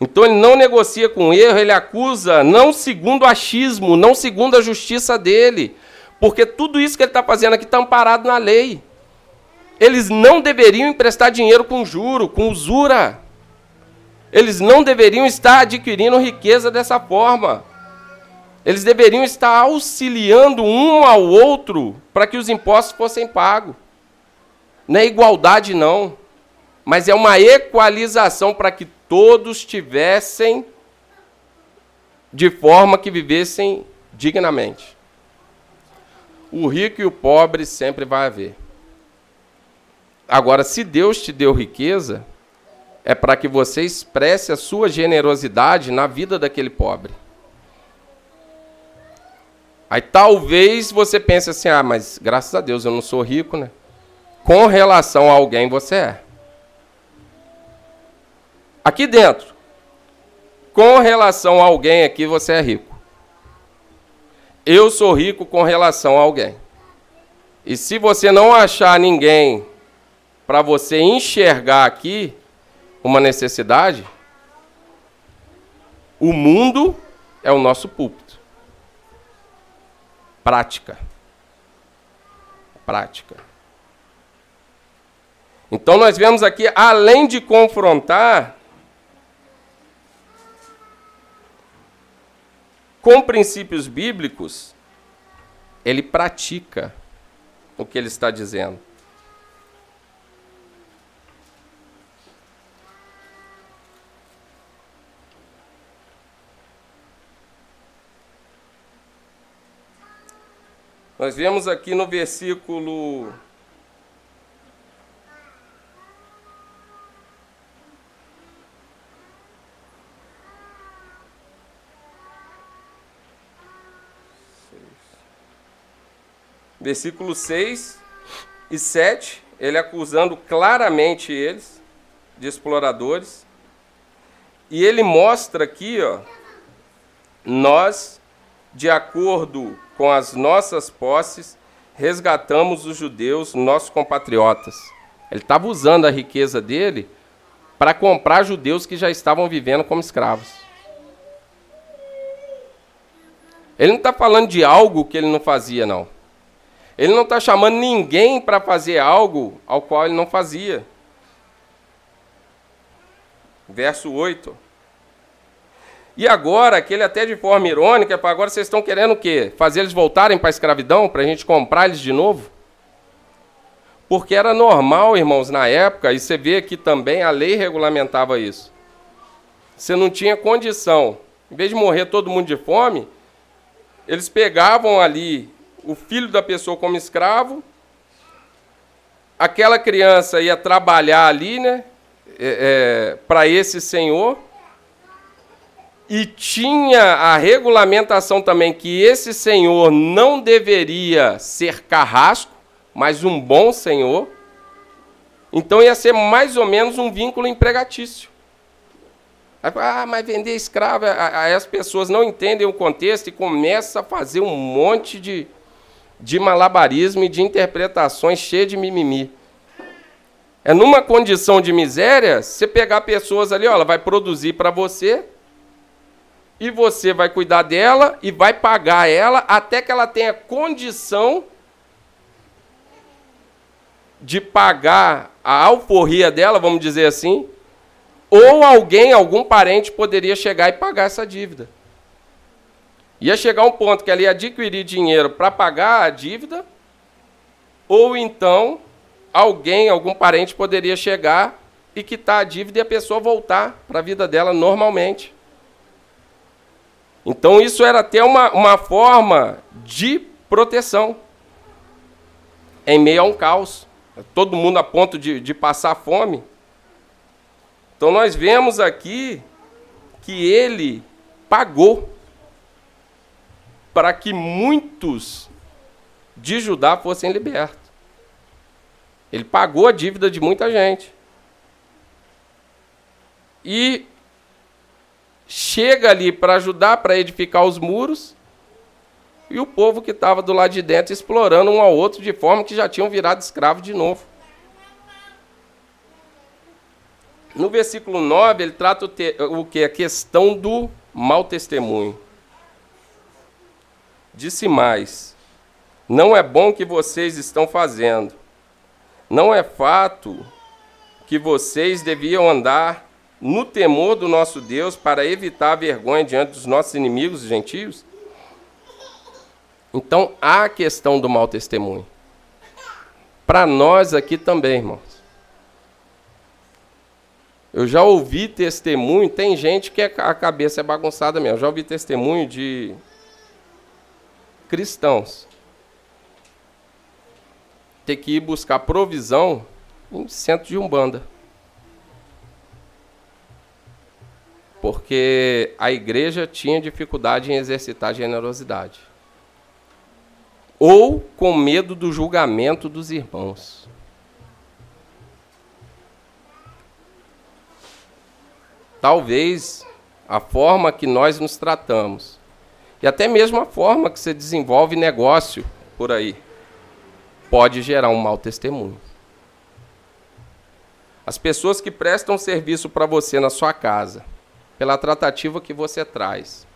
Então ele não negocia com erro, ele acusa não segundo achismo, não segundo a justiça dele. Porque tudo isso que ele está fazendo aqui está amparado na lei. Eles não deveriam emprestar dinheiro com juro, com usura. Eles não deveriam estar adquirindo riqueza dessa forma. Eles deveriam estar auxiliando um ao outro para que os impostos fossem pagos. Não é igualdade, não, mas é uma equalização para que todos tivessem de forma que vivessem dignamente. O rico e o pobre sempre vai haver. Agora, se Deus te deu riqueza, é para que você expresse a sua generosidade na vida daquele pobre. Aí talvez você pense assim: ah, mas graças a Deus eu não sou rico, né? Com relação a alguém você é. Aqui dentro, com relação a alguém aqui você é rico. Eu sou rico com relação a alguém. E se você não achar ninguém para você enxergar aqui uma necessidade, o mundo é o nosso púlpito prática. Prática. Então nós vemos aqui, além de confrontar, com princípios bíblicos, ele pratica o que ele está dizendo. Nós vemos aqui no versículo versículo 6 e 7, ele acusando claramente eles de exploradores. E ele mostra aqui, ó, nós, de acordo com as nossas posses, resgatamos os judeus, nossos compatriotas. Ele estava usando a riqueza dele para comprar judeus que já estavam vivendo como escravos. Ele não está falando de algo que ele não fazia, não. Ele não está chamando ninguém para fazer algo ao qual ele não fazia. Verso 8. E agora, aquele até de forma irônica, agora vocês estão querendo o quê? Fazer eles voltarem para a escravidão, para a gente comprar eles de novo? Porque era normal, irmãos, na época, e você vê aqui também, a lei regulamentava isso. Você não tinha condição. Em vez de morrer todo mundo de fome, eles pegavam ali o filho da pessoa como escravo, aquela criança ia trabalhar ali, né? É, é, para esse senhor. E tinha a regulamentação também que esse senhor não deveria ser carrasco, mas um bom senhor. Então ia ser mais ou menos um vínculo empregatício. Ah, mas vender escravo, aí as pessoas não entendem o contexto e começam a fazer um monte de, de malabarismo e de interpretações cheias de mimimi. É numa condição de miséria, você pegar pessoas ali, ó, ela vai produzir para você, e você vai cuidar dela e vai pagar ela até que ela tenha condição de pagar a alforria dela, vamos dizer assim, ou alguém, algum parente poderia chegar e pagar essa dívida. Ia chegar um ponto que ela ia adquirir dinheiro para pagar a dívida, ou então alguém, algum parente poderia chegar e quitar a dívida e a pessoa voltar para a vida dela normalmente. Então isso era até uma, uma forma de proteção em meio a um caos. Todo mundo a ponto de, de passar fome. Então nós vemos aqui que ele pagou para que muitos de Judá fossem libertos. Ele pagou a dívida de muita gente. E chega ali para ajudar, para edificar os muros, e o povo que estava do lado de dentro explorando um ao outro de forma que já tinham virado escravo de novo. No versículo 9, ele trata o, te, o que? A questão do mau testemunho. Disse mais: Não é bom que vocês estão fazendo. Não é fato que vocês deviam andar no temor do nosso Deus para evitar a vergonha diante dos nossos inimigos gentios? Então há a questão do mau testemunho. Para nós aqui também, irmãos. Eu já ouvi testemunho, tem gente que é a cabeça é bagunçada mesmo. Eu já ouvi testemunho de cristãos ter que ir buscar provisão em centro de umbanda. Porque a igreja tinha dificuldade em exercitar generosidade. Ou com medo do julgamento dos irmãos. talvez a forma que nós nos tratamos e até mesmo a forma que você desenvolve negócio por aí pode gerar um mau testemunho. As pessoas que prestam serviço para você na sua casa, pela tratativa que você traz,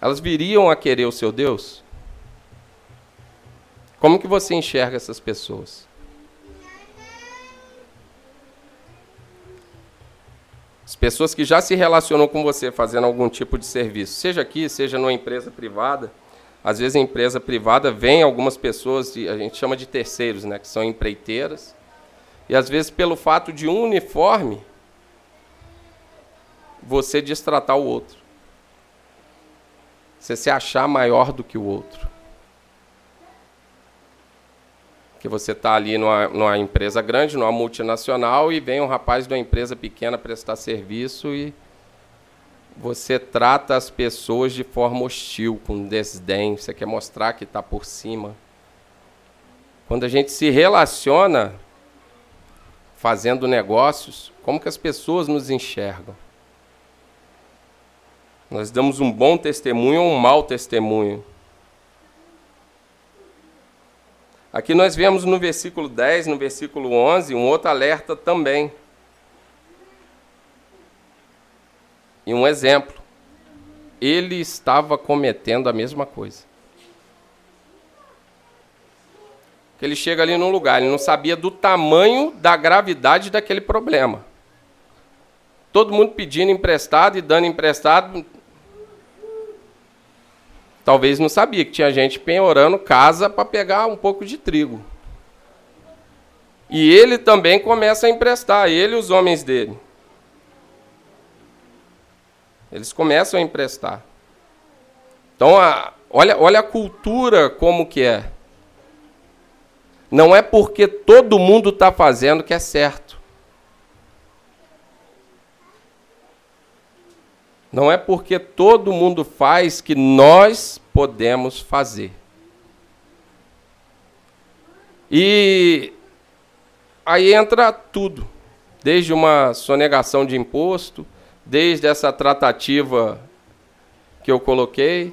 elas viriam a querer o seu Deus? Como que você enxerga essas pessoas? As pessoas que já se relacionam com você fazendo algum tipo de serviço, seja aqui, seja numa empresa privada, às vezes a empresa privada vem algumas pessoas, a gente chama de terceiros, né, que são empreiteiras, e às vezes pelo fato de um uniforme, você destratar o outro. Você se achar maior do que o outro que você está ali numa, numa, empresa grande, numa multinacional, e vem um rapaz de uma empresa pequena prestar serviço e você trata as pessoas de forma hostil, com desdém, você quer mostrar que está por cima. Quando a gente se relaciona fazendo negócios, como que as pessoas nos enxergam? Nós damos um bom testemunho ou um mau testemunho? Aqui nós vemos no versículo 10, no versículo 11, um outro alerta também. E um exemplo. Ele estava cometendo a mesma coisa. ele chega ali num lugar, ele não sabia do tamanho da gravidade daquele problema. Todo mundo pedindo emprestado e dando emprestado, Talvez não sabia que tinha gente penhorando casa para pegar um pouco de trigo. E ele também começa a emprestar, ele e os homens dele. Eles começam a emprestar. Então, a, olha, olha a cultura como que é. Não é porque todo mundo está fazendo que é certo. Não é porque todo mundo faz que nós podemos fazer. E aí entra tudo, desde uma sonegação de imposto, desde essa tratativa que eu coloquei.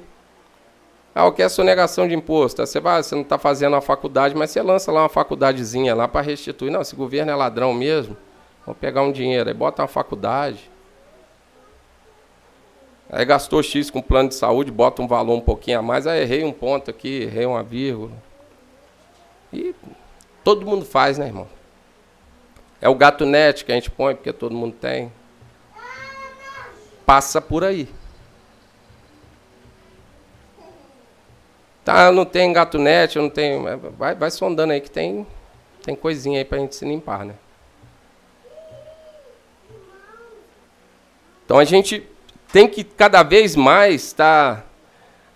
Ah, o que é sonegação de imposto? Você, vai, você não está fazendo a faculdade, mas você lança lá uma faculdadezinha lá para restituir. Não, esse governo é ladrão mesmo. Vamos pegar um dinheiro, aí bota uma faculdade. Aí gastou X com plano de saúde, bota um valor um pouquinho a mais, aí errei um ponto aqui, errei uma vírgula. E todo mundo faz, né, irmão? É o gato net que a gente põe, porque todo mundo tem. Passa por aí. Tá, não tem gato net, eu não tenho. Vai, vai sondando aí que tem, tem coisinha aí para a gente se limpar, né? Então a gente tem que cada vez mais estar. Tá...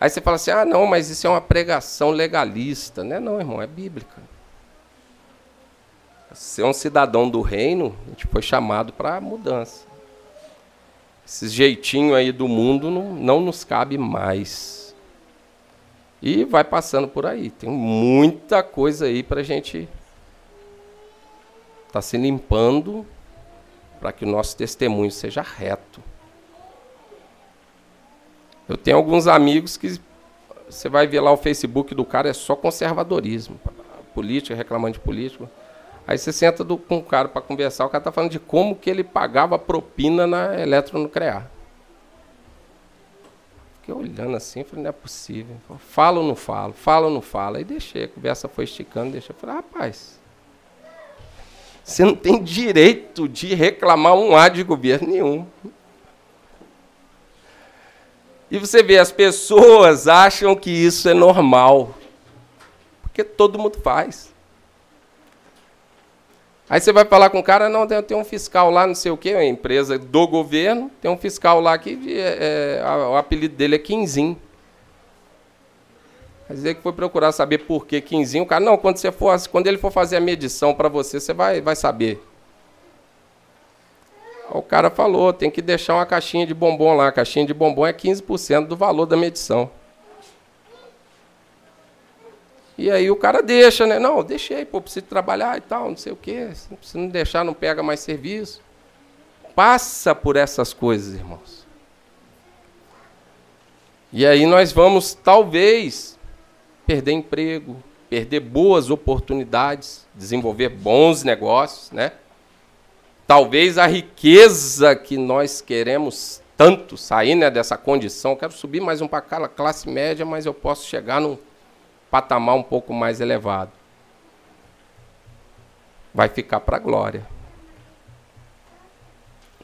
Aí você fala assim: ah, não, mas isso é uma pregação legalista. Não é, não, irmão, é bíblica. Ser um cidadão do reino, a gente foi chamado para mudança. Esse jeitinho aí do mundo não, não nos cabe mais. E vai passando por aí. Tem muita coisa aí para a gente estar tá se limpando para que o nosso testemunho seja reto. Eu tenho alguns amigos que você vai ver lá o Facebook do cara, é só conservadorismo. Política, reclamando de político. Aí você senta do, com o cara para conversar, o cara está falando de como que ele pagava propina na eletronuclear. Fiquei olhando assim, falei, não é possível. Falo ou não falo? Falo ou não falo? Aí deixei, a conversa foi esticando, deixei. Falei, rapaz, você não tem direito de reclamar um A de governo nenhum. E você vê, as pessoas acham que isso é normal. Porque todo mundo faz. Aí você vai falar com o cara, não, tem, um fiscal lá, não sei o quê, uma empresa do governo, tem um fiscal lá que é, é, o apelido dele é Quinzinho. Quer dizer que foi procurar saber por que Quinzinho. O cara, não, quando, você for, quando ele for fazer a medição para você, você vai, vai saber. O cara falou, tem que deixar uma caixinha de bombom lá. A caixinha de bombom é 15% do valor da medição. E aí o cara deixa, né? Não, deixei, pô, preciso trabalhar e tal, não sei o quê. Se não deixar, não pega mais serviço. Passa por essas coisas, irmãos. E aí nós vamos, talvez, perder emprego, perder boas oportunidades, desenvolver bons negócios, né? Talvez a riqueza que nós queremos tanto sair né, dessa condição, quero subir mais um para a classe média, mas eu posso chegar num patamar um pouco mais elevado. Vai ficar para a glória.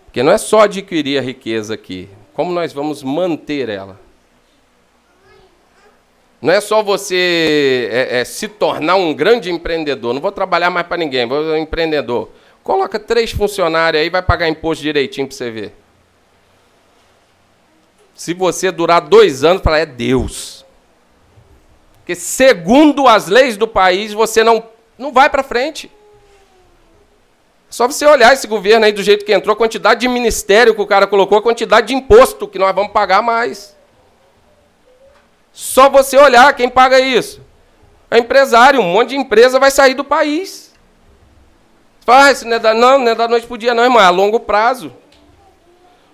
Porque não é só adquirir a riqueza aqui, como nós vamos manter ela. Não é só você é, é, se tornar um grande empreendedor. Não vou trabalhar mais para ninguém, vou ser um empreendedor. Coloca três funcionários aí, vai pagar imposto direitinho para você ver. Se você durar dois anos, fala, é Deus. Porque segundo as leis do país, você não, não vai para frente. Só você olhar esse governo aí do jeito que entrou, a quantidade de ministério que o cara colocou, a quantidade de imposto que nós vamos pagar mais. Só você olhar quem paga isso. É empresário, um monte de empresa vai sair do país. Ah, isso não é, da, não, não é da noite para o dia, não, irmão, é a longo prazo.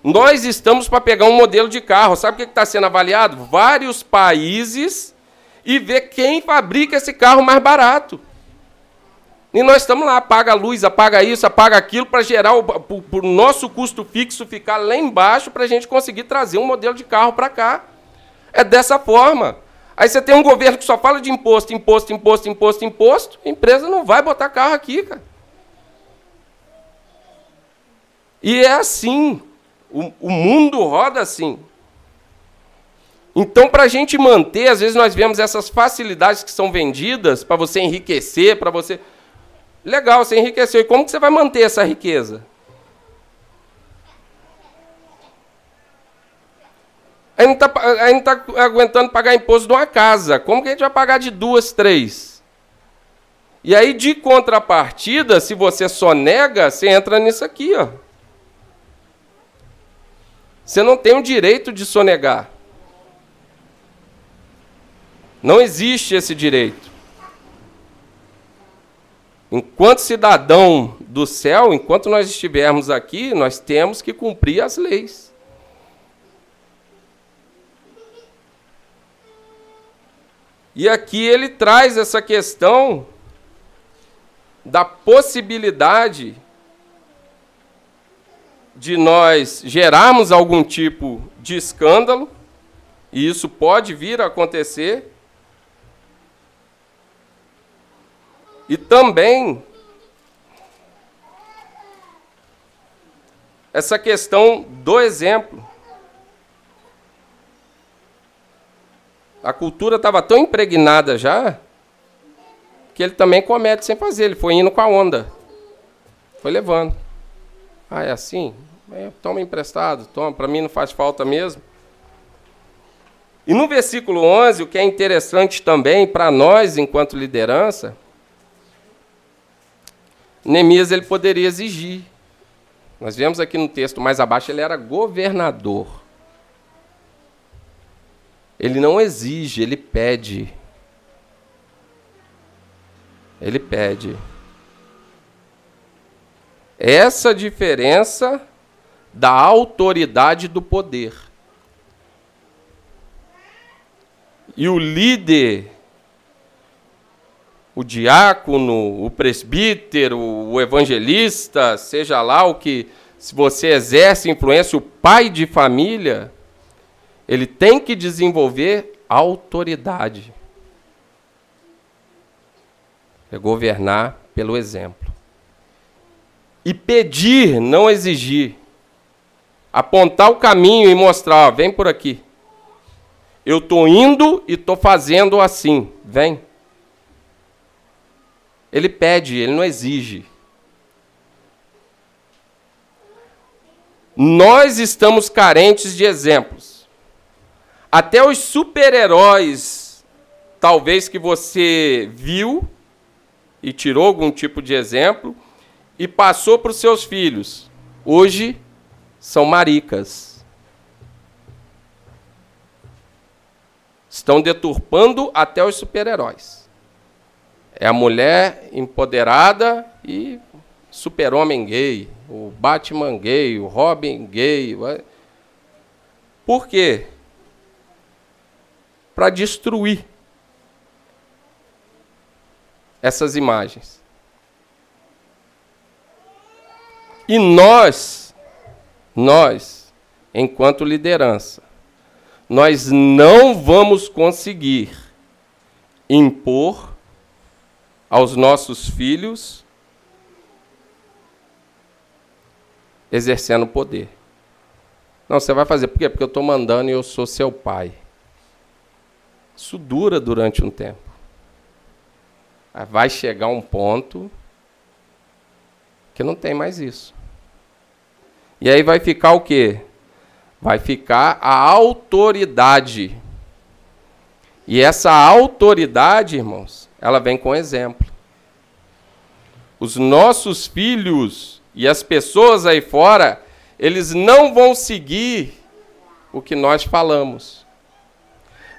Nós estamos para pegar um modelo de carro. Sabe o que está sendo avaliado? Vários países e ver quem fabrica esse carro mais barato. E nós estamos lá, apaga a luz, apaga isso, apaga aquilo, para gerar o pro, nosso custo fixo ficar lá embaixo, para a gente conseguir trazer um modelo de carro para cá. É dessa forma. Aí você tem um governo que só fala de imposto, imposto, imposto, imposto, imposto, a empresa não vai botar carro aqui, cara. E é assim. O, o mundo roda assim. Então, para a gente manter, às vezes nós vemos essas facilidades que são vendidas para você enriquecer, para você. Legal, você enriqueceu. E como que você vai manter essa riqueza? Aí não está tá aguentando pagar imposto de uma casa. Como que a gente vai pagar de duas, três? E aí, de contrapartida, se você só nega, você entra nisso aqui, ó. Você não tem o direito de sonegar. Não existe esse direito. Enquanto cidadão do céu, enquanto nós estivermos aqui, nós temos que cumprir as leis. E aqui ele traz essa questão da possibilidade de nós gerarmos algum tipo de escândalo, e isso pode vir a acontecer. E também essa questão do exemplo. A cultura estava tão impregnada já que ele também comete sem fazer. Ele foi indo com a onda. Foi levando. Ah, é assim? É, toma emprestado, toma, para mim não faz falta mesmo. E no versículo 11, o que é interessante também para nós, enquanto liderança, Neemias ele poderia exigir. Nós vemos aqui no texto mais abaixo, ele era governador. Ele não exige, ele pede. Ele pede. Essa diferença da autoridade do poder. E o líder, o diácono, o presbítero, o evangelista, seja lá o que, se você exerce influência, o pai de família, ele tem que desenvolver autoridade. É governar pelo exemplo. E pedir, não exigir apontar o caminho e mostrar, ó, vem por aqui. Eu estou indo e estou fazendo assim, vem. Ele pede, ele não exige. Nós estamos carentes de exemplos. Até os super-heróis, talvez que você viu e tirou algum tipo de exemplo e passou para os seus filhos. Hoje são maricas. Estão deturpando até os super-heróis. É a mulher empoderada e super-homem gay, o Batman gay, o Robin gay. Por quê? Para destruir essas imagens. E nós nós, enquanto liderança, nós não vamos conseguir impor aos nossos filhos exercendo poder. Não, você vai fazer, por quê? Porque eu estou mandando e eu sou seu pai. Isso dura durante um tempo. Vai chegar um ponto que não tem mais isso. E aí vai ficar o quê? Vai ficar a autoridade. E essa autoridade, irmãos, ela vem com exemplo. Os nossos filhos e as pessoas aí fora, eles não vão seguir o que nós falamos.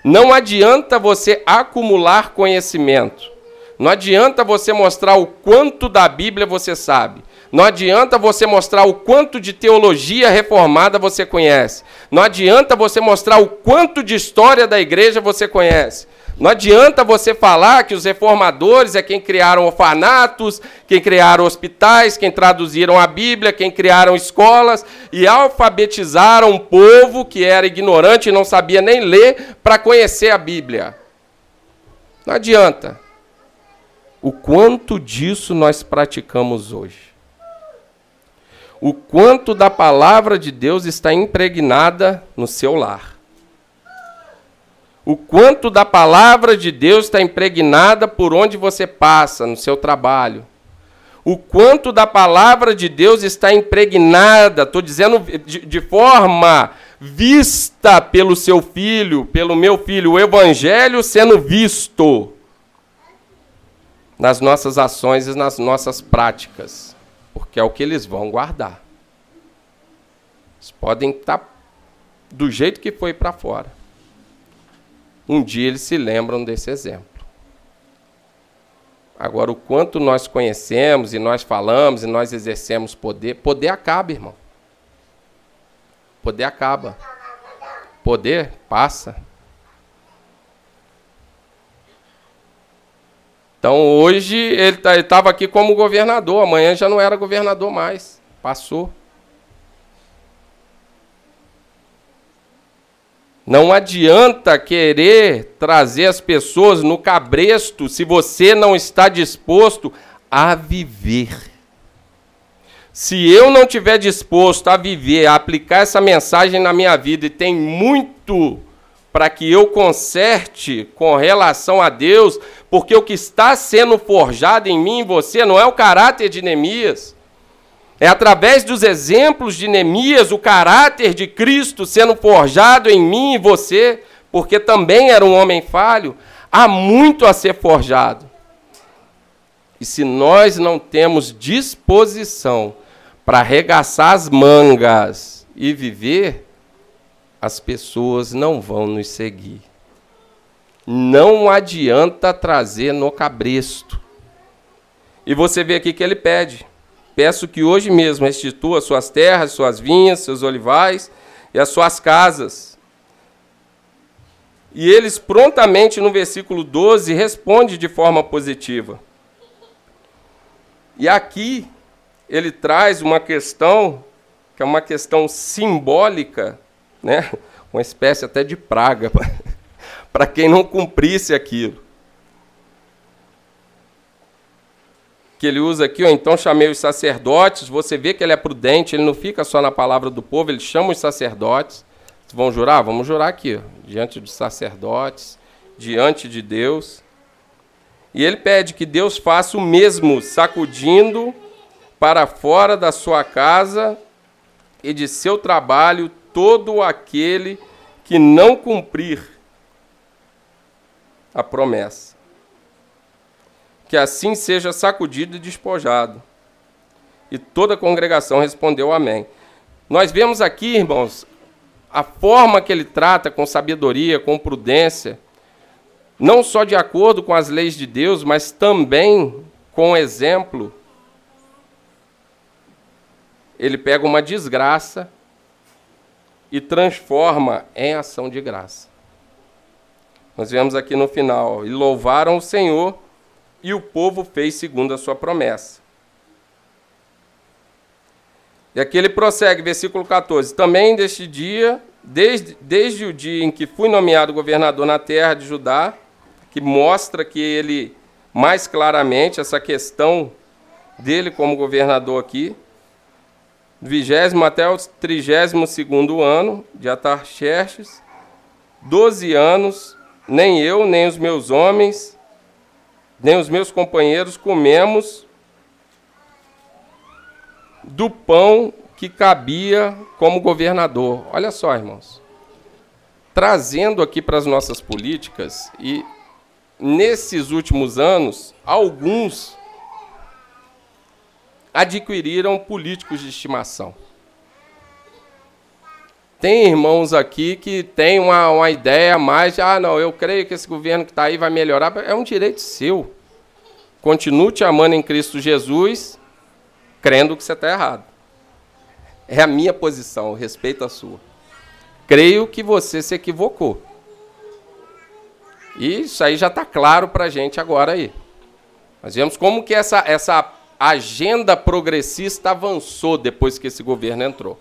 Não adianta você acumular conhecimento. Não adianta você mostrar o quanto da Bíblia você sabe. Não adianta você mostrar o quanto de teologia reformada você conhece. Não adianta você mostrar o quanto de história da igreja você conhece. Não adianta você falar que os reformadores é quem criaram orfanatos, quem criaram hospitais, quem traduziram a Bíblia, quem criaram escolas e alfabetizaram um povo que era ignorante e não sabia nem ler para conhecer a Bíblia. Não adianta. O quanto disso nós praticamos hoje? O quanto da palavra de Deus está impregnada no seu lar. O quanto da palavra de Deus está impregnada por onde você passa, no seu trabalho. O quanto da palavra de Deus está impregnada, estou dizendo de, de forma vista pelo seu filho, pelo meu filho, o evangelho sendo visto. nas nossas ações e nas nossas práticas, porque é o que eles vão guardar. Eles podem estar do jeito que foi para fora. Um dia eles se lembram desse exemplo. Agora, o quanto nós conhecemos e nós falamos e nós exercemos poder, poder acaba, irmão. Poder acaba. Poder passa. Então hoje ele tá, estava aqui como governador, amanhã já não era governador mais. Passou. Não adianta querer trazer as pessoas no cabresto se você não está disposto a viver. Se eu não estiver disposto a viver, a aplicar essa mensagem na minha vida, e tem muito para que eu conserte com relação a Deus, porque o que está sendo forjado em mim e você não é o caráter de Neemias. É através dos exemplos de Neemias o caráter de Cristo sendo forjado em mim e você, porque também era um homem falho. Há muito a ser forjado. E se nós não temos disposição para arregaçar as mangas e viver, as pessoas não vão nos seguir. Não adianta trazer no cabresto. E você vê aqui que ele pede: Peço que hoje mesmo restitua suas terras, suas vinhas, seus olivais e as suas casas. E eles prontamente no versículo 12 responde de forma positiva. E aqui ele traz uma questão que é uma questão simbólica né? uma espécie até de praga para quem não cumprisse aquilo. Que ele usa aqui, ó, então chamei os sacerdotes, você vê que ele é prudente, ele não fica só na palavra do povo, ele chama os sacerdotes. Vão jurar? Vamos jurar aqui, ó, diante dos sacerdotes, diante de Deus. E ele pede que Deus faça o mesmo, sacudindo para fora da sua casa e de seu trabalho todo aquele que não cumprir a promessa. Que assim seja sacudido e despojado. E toda a congregação respondeu amém. Nós vemos aqui, irmãos, a forma que ele trata com sabedoria, com prudência, não só de acordo com as leis de Deus, mas também com exemplo. Ele pega uma desgraça e transforma em ação de graça. Nós vemos aqui no final, e louvaram o Senhor, e o povo fez segundo a sua promessa. E aqui ele prossegue, versículo 14. Também deste dia, desde, desde o dia em que fui nomeado governador na terra de Judá, que mostra que ele mais claramente essa questão dele como governador aqui, vigésimo até o trigésimo segundo ano de Atarxerxes, doze anos, nem eu, nem os meus homens, nem os meus companheiros comemos do pão que cabia como governador. Olha só, irmãos. Trazendo aqui para as nossas políticas, e nesses últimos anos, alguns adquiriram políticos de estimação. Tem irmãos aqui que têm uma, uma ideia mais ah, não, eu creio que esse governo que está aí vai melhorar. É um direito seu. Continue te amando em Cristo Jesus, crendo que você está errado. É a minha posição, respeito a sua. Creio que você se equivocou. E isso aí já está claro para a gente agora aí. Nós vemos como que essa, essa a agenda progressista avançou depois que esse governo entrou.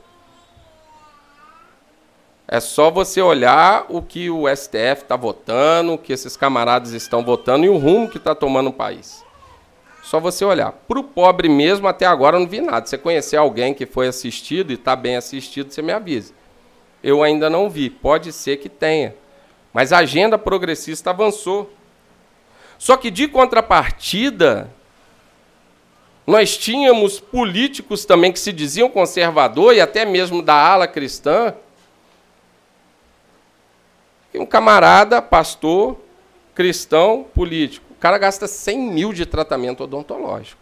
É só você olhar o que o STF está votando, o que esses camaradas estão votando e o rumo que está tomando o país. Só você olhar. Para o pobre mesmo, até agora eu não vi nada. Se você conhecer alguém que foi assistido e está bem assistido, você me avisa. Eu ainda não vi. Pode ser que tenha. Mas a agenda progressista avançou. Só que de contrapartida, nós tínhamos políticos também que se diziam conservador e até mesmo da ala cristã. Um camarada, pastor, cristão, político. cara gasta 100 mil de tratamento odontológico.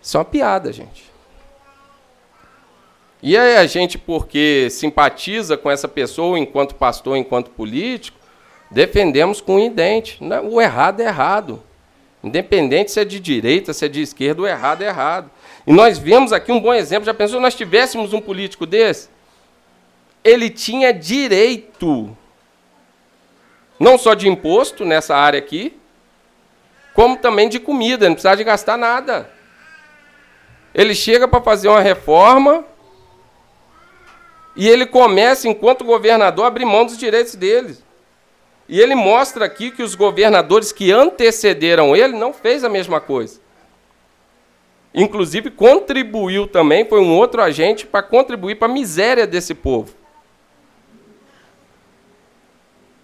Isso é uma piada, gente. E aí a gente, porque simpatiza com essa pessoa enquanto pastor, enquanto político, defendemos com um dente. O errado é errado. Independente se é de direita, se é de esquerda, o errado é errado. E nós vemos aqui um bom exemplo. Já pensou nós tivéssemos um político desse? Ele tinha direito, não só de imposto nessa área aqui, como também de comida, não precisava de gastar nada. Ele chega para fazer uma reforma e ele começa, enquanto governador, a abrir mão dos direitos deles. E ele mostra aqui que os governadores que antecederam ele não fez a mesma coisa. Inclusive contribuiu também, foi um outro agente para contribuir para a miséria desse povo.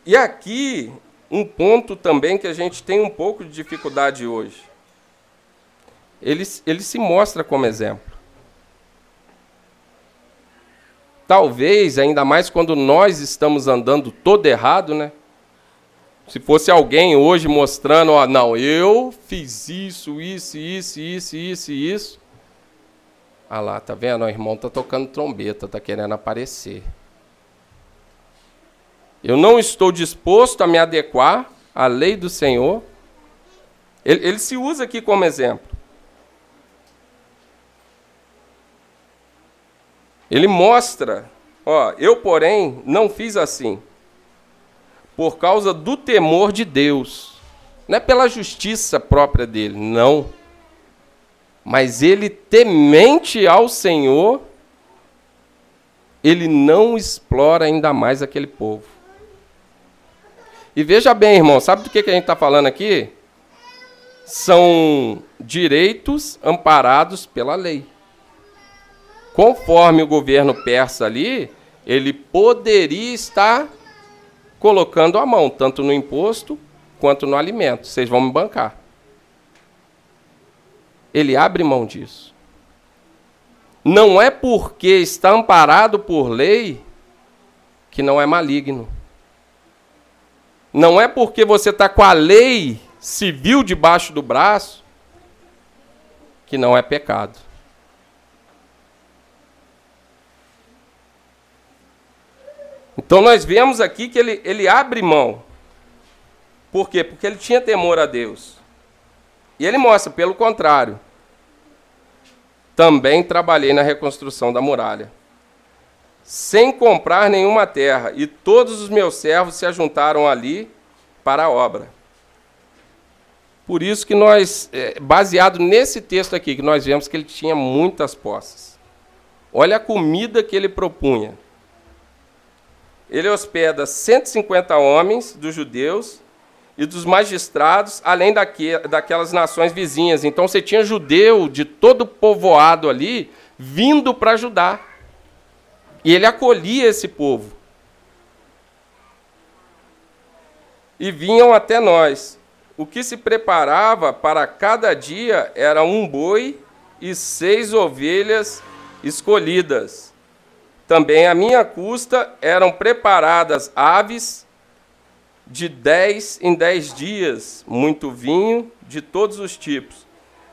E aqui um ponto também que a gente tem um pouco de dificuldade hoje. Ele, ele se mostra como exemplo. Talvez, ainda mais quando nós estamos andando todo errado, né? Se fosse alguém hoje mostrando, ó, não, eu fiz isso, isso, isso, isso, isso, isso. Ah lá, tá vendo? O irmão tá tocando trombeta, tá querendo aparecer. Eu não estou disposto a me adequar à lei do Senhor. Ele, ele se usa aqui como exemplo. Ele mostra, ó, eu, porém, não fiz assim por causa do temor de Deus. Não é pela justiça própria dele, não. Mas ele, temente ao Senhor, ele não explora ainda mais aquele povo. E veja bem, irmão, sabe do que, a gente está falando aqui? São direitos amparados pela lei. Conforme o governo persa ali, ele poderia estar colocando a mão, tanto no imposto quanto no alimento. Vocês vão me bancar. Ele abre mão disso. Não é porque está amparado por lei que não é maligno. Não é porque você está com a lei civil debaixo do braço que não é pecado. Então nós vemos aqui que ele, ele abre mão. Por quê? Porque ele tinha temor a Deus. E ele mostra, pelo contrário. Também trabalhei na reconstrução da muralha, sem comprar nenhuma terra, e todos os meus servos se ajuntaram ali para a obra. Por isso que nós, é, baseado nesse texto aqui, que nós vemos que ele tinha muitas posses. Olha a comida que ele propunha. Ele hospeda 150 homens dos judeus e dos magistrados, além daque, daquelas nações vizinhas. Então você tinha judeu de todo povoado ali vindo para ajudar. E ele acolhia esse povo. E vinham até nós. O que se preparava para cada dia era um boi e seis ovelhas escolhidas também à minha custa eram preparadas aves de dez em dez dias, muito vinho de todos os tipos.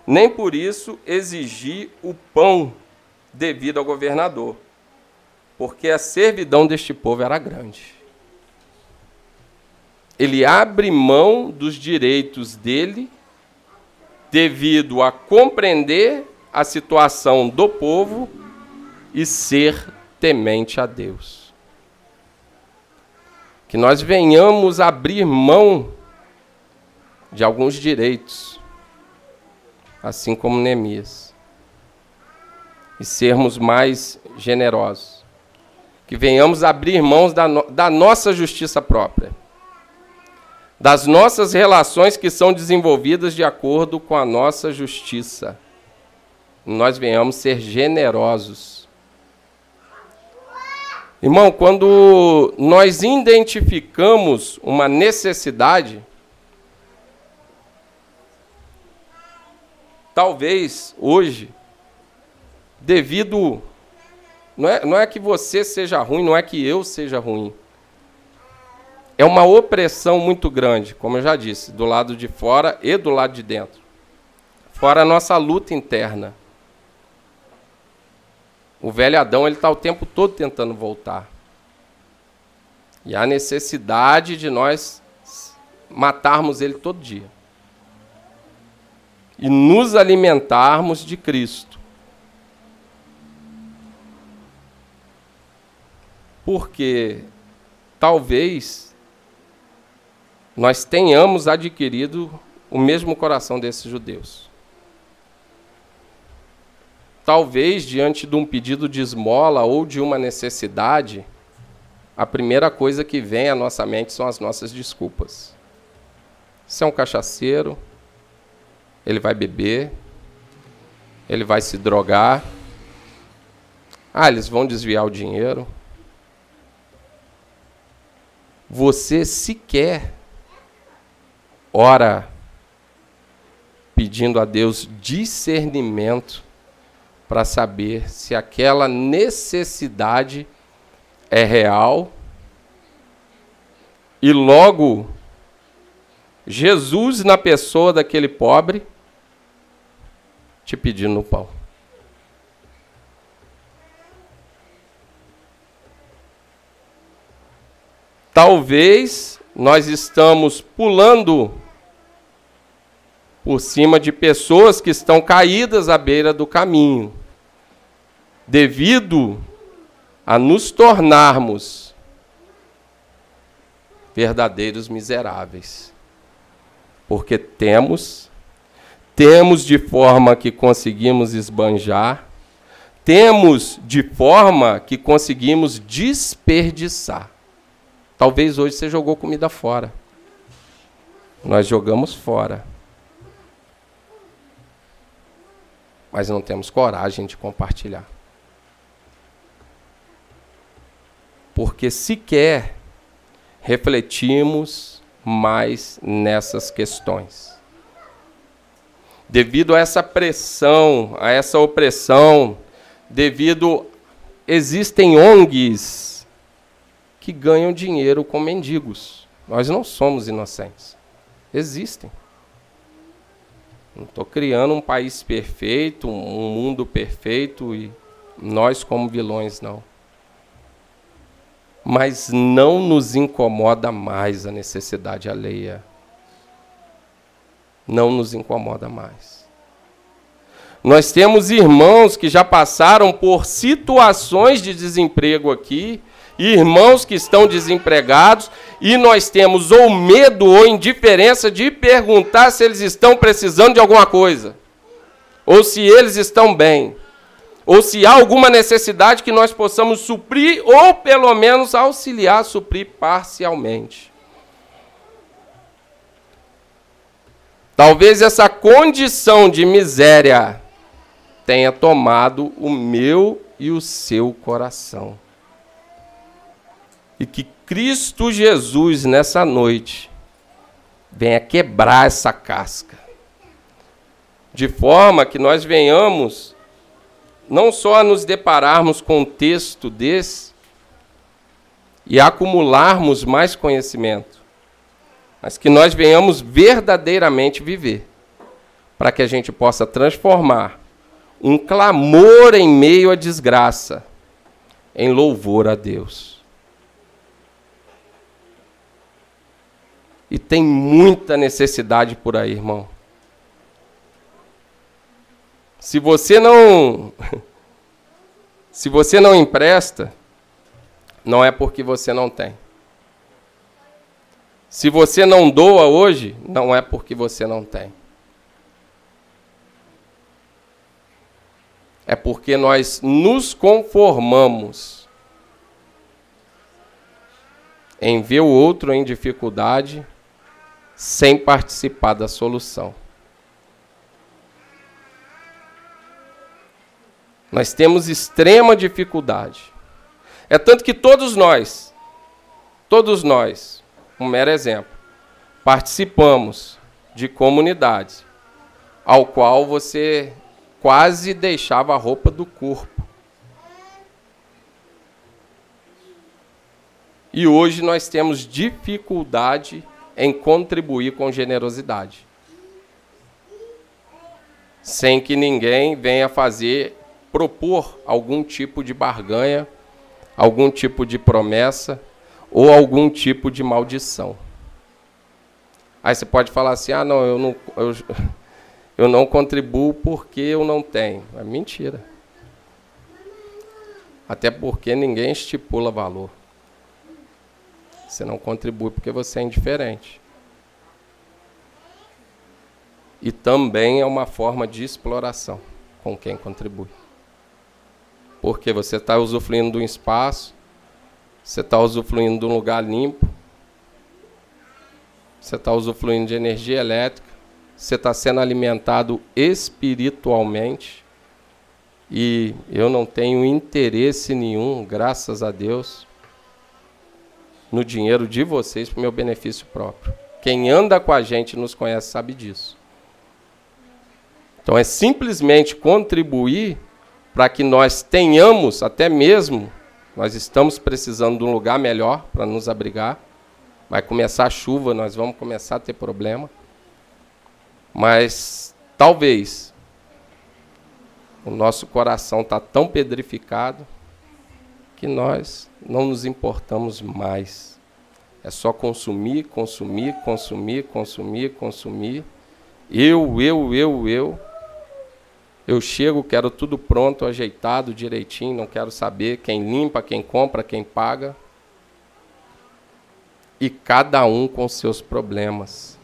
Nem por isso exigi o pão devido ao governador, porque a servidão deste povo era grande. Ele abre mão dos direitos dele devido a compreender a situação do povo e ser temente a Deus. Que nós venhamos abrir mão de alguns direitos, assim como Neemias, e sermos mais generosos. Que venhamos abrir mãos da, no, da nossa justiça própria, das nossas relações que são desenvolvidas de acordo com a nossa justiça. Nós venhamos ser generosos Irmão, quando nós identificamos uma necessidade, talvez hoje, devido. Não é, não é que você seja ruim, não é que eu seja ruim. é uma opressão muito grande, como eu já disse, do lado de fora e do lado de dentro. Fora a nossa luta interna. O velho Adão ele está o tempo todo tentando voltar. E há necessidade de nós matarmos ele todo dia. E nos alimentarmos de Cristo. Porque talvez nós tenhamos adquirido o mesmo coração desses judeus. Talvez diante de um pedido de esmola ou de uma necessidade, a primeira coisa que vem à nossa mente são as nossas desculpas. Se é um cachaceiro, ele vai beber, ele vai se drogar. Ah, eles vão desviar o dinheiro. Você sequer ora pedindo a Deus discernimento para saber se aquela necessidade é real. E logo, Jesus, na pessoa daquele pobre, te pedindo pão. Talvez nós estamos pulando por cima de pessoas que estão caídas à beira do caminho, devido a nos tornarmos verdadeiros miseráveis. Porque temos, temos de forma que conseguimos esbanjar, temos de forma que conseguimos desperdiçar. Talvez hoje você jogou comida fora. Nós jogamos fora. Mas não temos coragem de compartilhar. Porque sequer refletimos mais nessas questões. Devido a essa pressão, a essa opressão, devido existem ONGs que ganham dinheiro com mendigos. Nós não somos inocentes. Existem. Não estou criando um país perfeito, um mundo perfeito e nós como vilões, não mas não nos incomoda mais a necessidade alheia. Não nos incomoda mais. Nós temos irmãos que já passaram por situações de desemprego aqui, irmãos que estão desempregados, e nós temos ou medo ou indiferença de perguntar se eles estão precisando de alguma coisa, ou se eles estão bem ou se há alguma necessidade que nós possamos suprir, ou pelo menos auxiliar a suprir parcialmente. Talvez essa condição de miséria tenha tomado o meu e o seu coração. E que Cristo Jesus, nessa noite, venha quebrar essa casca, de forma que nós venhamos não só a nos depararmos com um texto desse e acumularmos mais conhecimento, mas que nós venhamos verdadeiramente viver, para que a gente possa transformar um clamor em meio à desgraça em louvor a Deus. E tem muita necessidade por aí, irmão. Se você não se você não empresta, não é porque você não tem. Se você não doa hoje, não é porque você não tem. É porque nós nos conformamos em ver o outro em dificuldade sem participar da solução. Nós temos extrema dificuldade. É tanto que todos nós, todos nós, um mero exemplo, participamos de comunidades ao qual você quase deixava a roupa do corpo. E hoje nós temos dificuldade em contribuir com generosidade. Sem que ninguém venha fazer, propor algum tipo de barganha, algum tipo de promessa ou algum tipo de maldição. Aí você pode falar assim: ah, não, eu não, eu, eu não contribuo porque eu não tenho. É mentira. Até porque ninguém estipula valor. Você não contribui porque você é indiferente. E também é uma forma de exploração com quem contribui. Porque você está usufruindo de um espaço, você está usufruindo de um lugar limpo, você está usufruindo de energia elétrica, você está sendo alimentado espiritualmente. E eu não tenho interesse nenhum, graças a Deus, no dinheiro de vocês para o meu benefício próprio. Quem anda com a gente nos conhece sabe disso. Então é simplesmente contribuir para que nós tenhamos, até mesmo, nós estamos precisando de um lugar melhor para nos abrigar. Vai começar a chuva, nós vamos começar a ter problema. Mas talvez o nosso coração está tão pedrificado que nós não nos importamos mais. É só consumir, consumir, consumir, consumir, consumir. Eu, eu, eu, eu. Eu chego, quero tudo pronto, ajeitado, direitinho, não quero saber quem limpa, quem compra, quem paga. E cada um com seus problemas.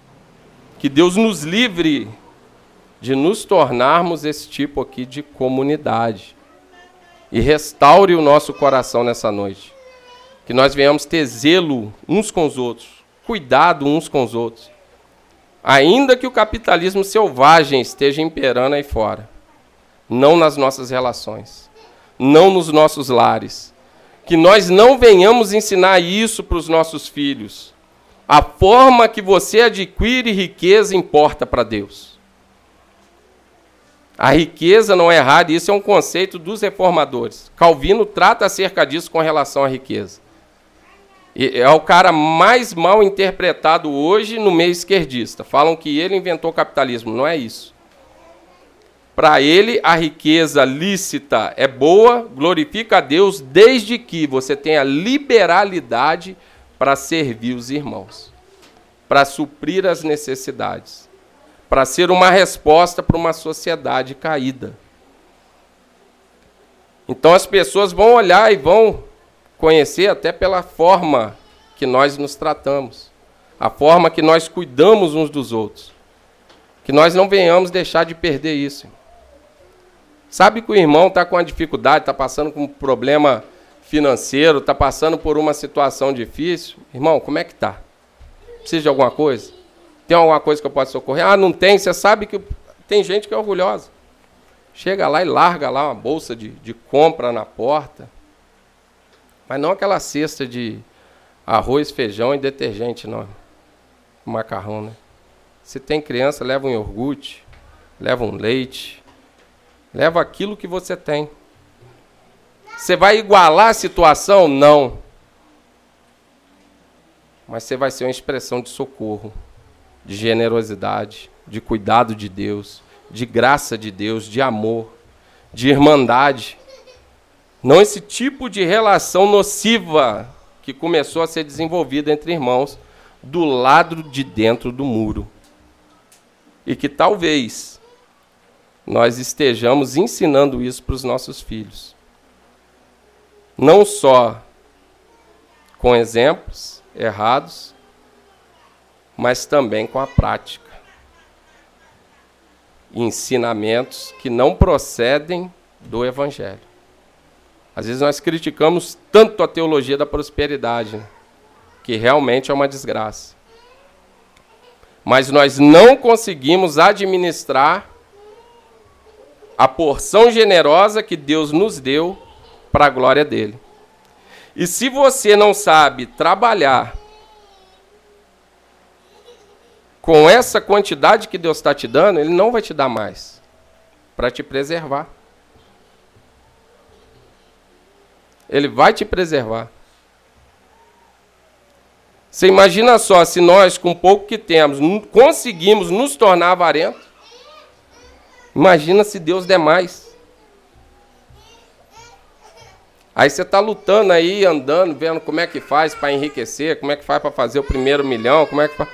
Que Deus nos livre de nos tornarmos esse tipo aqui de comunidade e restaure o nosso coração nessa noite. Que nós venhamos ter zelo uns com os outros, cuidado uns com os outros. Ainda que o capitalismo selvagem esteja imperando aí fora, não nas nossas relações, não nos nossos lares. Que nós não venhamos ensinar isso para os nossos filhos. A forma que você adquire riqueza importa para Deus. A riqueza não é errada, isso é um conceito dos reformadores. Calvino trata acerca disso com relação à riqueza. E é o cara mais mal interpretado hoje no meio esquerdista. Falam que ele inventou o capitalismo, não é isso. Para ele, a riqueza lícita é boa, glorifica a Deus, desde que você tenha liberalidade para servir os irmãos, para suprir as necessidades para ser uma resposta para uma sociedade caída. Então as pessoas vão olhar e vão conhecer até pela forma que nós nos tratamos, a forma que nós cuidamos uns dos outros. Que nós não venhamos deixar de perder isso. Sabe que o irmão está com uma dificuldade, está passando com um problema financeiro, está passando por uma situação difícil. Irmão, como é que está? Precisa de alguma coisa? Tem alguma coisa que eu possa socorrer? Ah, não tem. Você sabe que tem gente que é orgulhosa. Chega lá e larga lá uma bolsa de, de compra na porta. Mas não aquela cesta de arroz, feijão e detergente, não. Macarrão, né? Se tem criança, leva um iogurte, leva um leite, leva aquilo que você tem. Você vai igualar a situação? Não. Mas você vai ser uma expressão de socorro de generosidade, de cuidado de Deus, de graça de Deus, de amor, de irmandade. Não esse tipo de relação nociva que começou a ser desenvolvida entre irmãos do lado de dentro do muro. E que talvez nós estejamos ensinando isso para os nossos filhos. Não só com exemplos errados, mas também com a prática. Ensinamentos que não procedem do Evangelho. Às vezes nós criticamos tanto a teologia da prosperidade, que realmente é uma desgraça. Mas nós não conseguimos administrar a porção generosa que Deus nos deu para a glória dele. E se você não sabe trabalhar com essa quantidade que Deus está te dando, Ele não vai te dar mais para te preservar. Ele vai te preservar. Você imagina só, se nós, com pouco que temos, conseguimos nos tornar avarentos, imagina se Deus der mais. Aí você está lutando aí, andando, vendo como é que faz para enriquecer, como é que faz para fazer o primeiro milhão, como é que faz...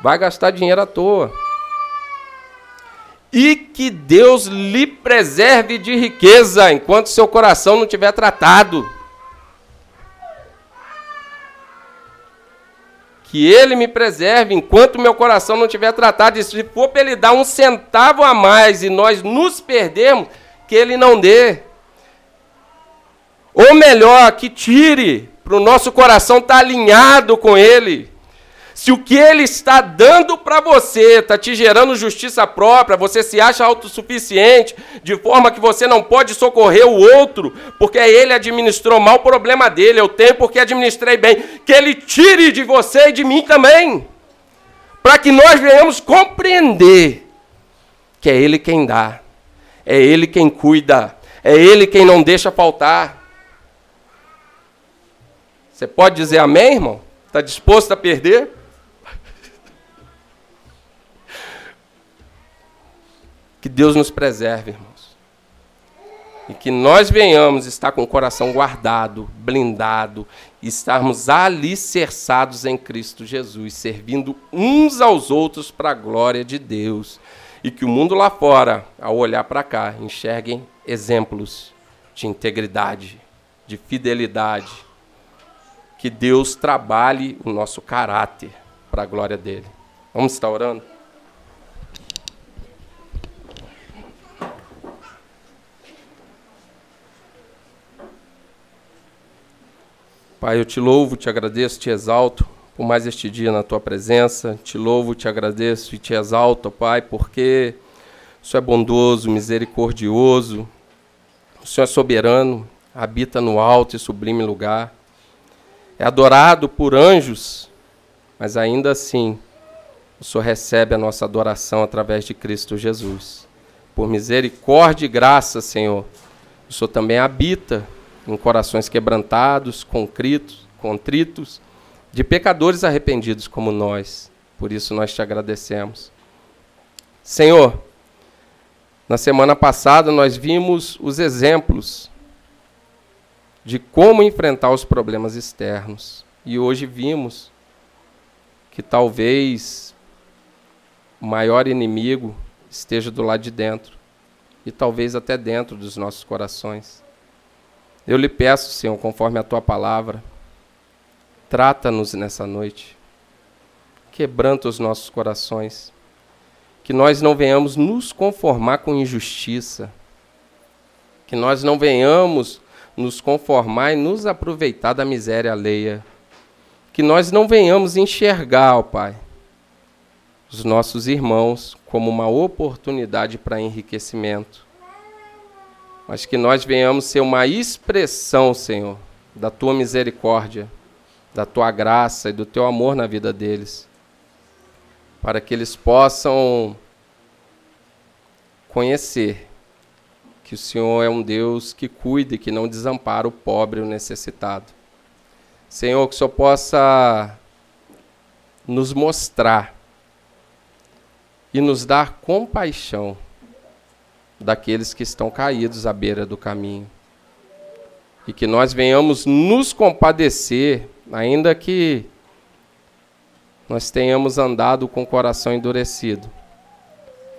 vai gastar dinheiro à toa e que Deus lhe preserve de riqueza enquanto seu coração não tiver tratado. Que Ele me preserve enquanto meu coração não tiver tratado. E se for para Ele dar um centavo a mais e nós nos perdermos, que Ele não dê. Ou melhor, que tire, para o nosso coração estar tá alinhado com Ele. Se o que ele está dando para você está te gerando justiça própria, você se acha autossuficiente, de forma que você não pode socorrer o outro, porque ele administrou mal o problema dele, eu tenho porque administrei bem, que ele tire de você e de mim também, para que nós venhamos compreender que é ele quem dá, é ele quem cuida, é ele quem não deixa faltar. Você pode dizer amém, irmão? Está disposto a perder? Que Deus nos preserve, irmãos. E que nós venhamos estar com o coração guardado, blindado, e estarmos alicerçados em Cristo Jesus, servindo uns aos outros para a glória de Deus. E que o mundo lá fora, ao olhar para cá, enxerguem exemplos de integridade, de fidelidade. Que Deus trabalhe o nosso caráter para a glória dele. Vamos estar orando? Pai, eu te louvo, te agradeço, te exalto por mais este dia na tua presença. Te louvo, te agradeço e te exalto, Pai, porque o Senhor é bondoso, misericordioso, o Senhor é soberano, habita no alto e sublime lugar. É adorado por anjos, mas ainda assim o Senhor recebe a nossa adoração através de Cristo Jesus. Por misericórdia e graça, Senhor, o Senhor também habita em corações quebrantados, contritos, contritos, de pecadores arrependidos como nós. Por isso nós te agradecemos. Senhor, na semana passada nós vimos os exemplos de como enfrentar os problemas externos. E hoje vimos que talvez o maior inimigo esteja do lado de dentro e talvez até dentro dos nossos corações. Eu lhe peço, Senhor, conforme a tua palavra, trata-nos nessa noite, quebranta os nossos corações, que nós não venhamos nos conformar com injustiça, que nós não venhamos nos conformar e nos aproveitar da miséria alheia, que nós não venhamos enxergar, ó Pai, os nossos irmãos como uma oportunidade para enriquecimento mas que nós venhamos ser uma expressão, Senhor, da tua misericórdia, da tua graça e do teu amor na vida deles, para que eles possam conhecer que o Senhor é um Deus que cuida e que não desampara o pobre e o necessitado. Senhor, que o Senhor possa nos mostrar e nos dar compaixão daqueles que estão caídos à beira do caminho. E que nós venhamos nos compadecer, ainda que nós tenhamos andado com o coração endurecido,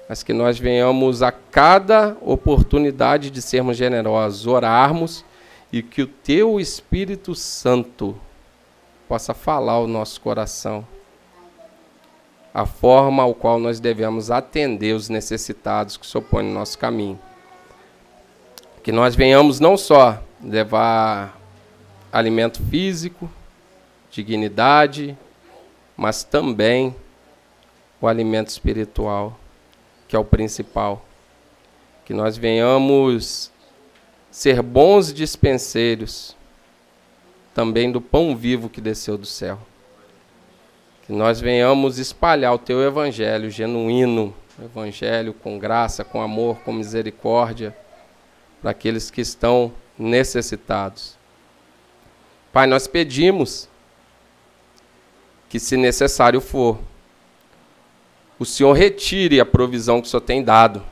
mas que nós venhamos a cada oportunidade de sermos generosos, orarmos e que o teu Espírito Santo possa falar ao nosso coração a forma ao qual nós devemos atender os necessitados que se opõem no nosso caminho. Que nós venhamos não só levar alimento físico, dignidade, mas também o alimento espiritual, que é o principal. Que nós venhamos ser bons dispenseiros também do pão vivo que desceu do céu. Nós venhamos espalhar o teu evangelho genuíno, evangelho com graça, com amor, com misericórdia, para aqueles que estão necessitados. Pai, nós pedimos que, se necessário for, o Senhor retire a provisão que o Senhor tem dado,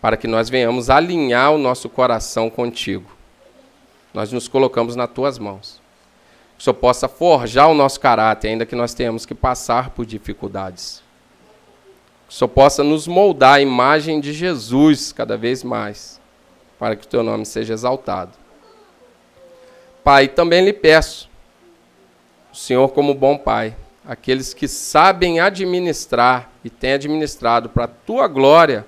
para que nós venhamos alinhar o nosso coração contigo. Nós nos colocamos nas tuas mãos. Que o Senhor possa forjar o nosso caráter, ainda que nós tenhamos que passar por dificuldades. Que o Senhor possa nos moldar a imagem de Jesus cada vez mais, para que o teu nome seja exaltado. Pai, também lhe peço, o Senhor como bom Pai, aqueles que sabem administrar e têm administrado para a tua glória,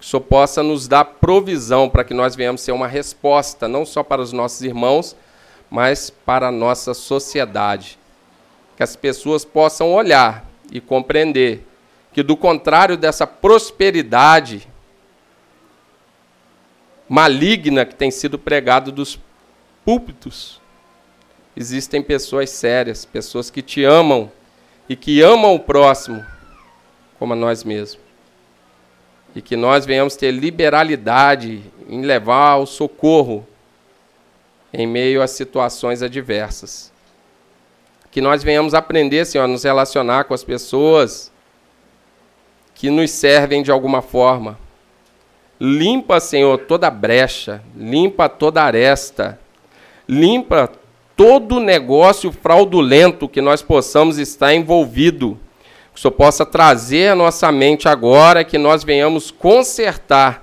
que o Senhor possa nos dar provisão para que nós venhamos ser uma resposta, não só para os nossos irmãos, mas para a nossa sociedade. Que as pessoas possam olhar e compreender que, do contrário dessa prosperidade maligna que tem sido pregado dos púlpitos, existem pessoas sérias, pessoas que te amam e que amam o próximo como a nós mesmos. E que nós venhamos ter liberalidade em levar o socorro em meio a situações adversas. Que nós venhamos aprender, Senhor, a nos relacionar com as pessoas que nos servem de alguma forma. Limpa, Senhor, toda brecha, limpa toda aresta, limpa todo negócio fraudulento que nós possamos estar envolvido. Que o Senhor possa trazer à nossa mente agora que nós venhamos consertar.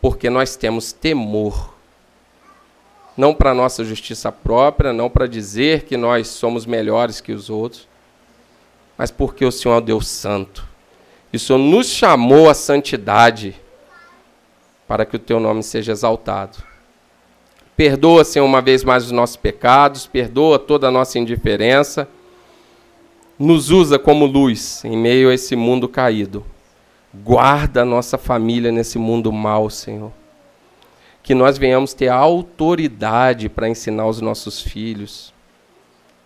Porque nós temos temor. Não para nossa justiça própria, não para dizer que nós somos melhores que os outros, mas porque o Senhor é Deus Santo. E o Senhor nos chamou à santidade para que o teu nome seja exaltado. Perdoa, Senhor, uma vez mais os nossos pecados, perdoa toda a nossa indiferença. Nos usa como luz em meio a esse mundo caído. Guarda a nossa família nesse mundo mau, Senhor. Que nós venhamos ter autoridade para ensinar os nossos filhos.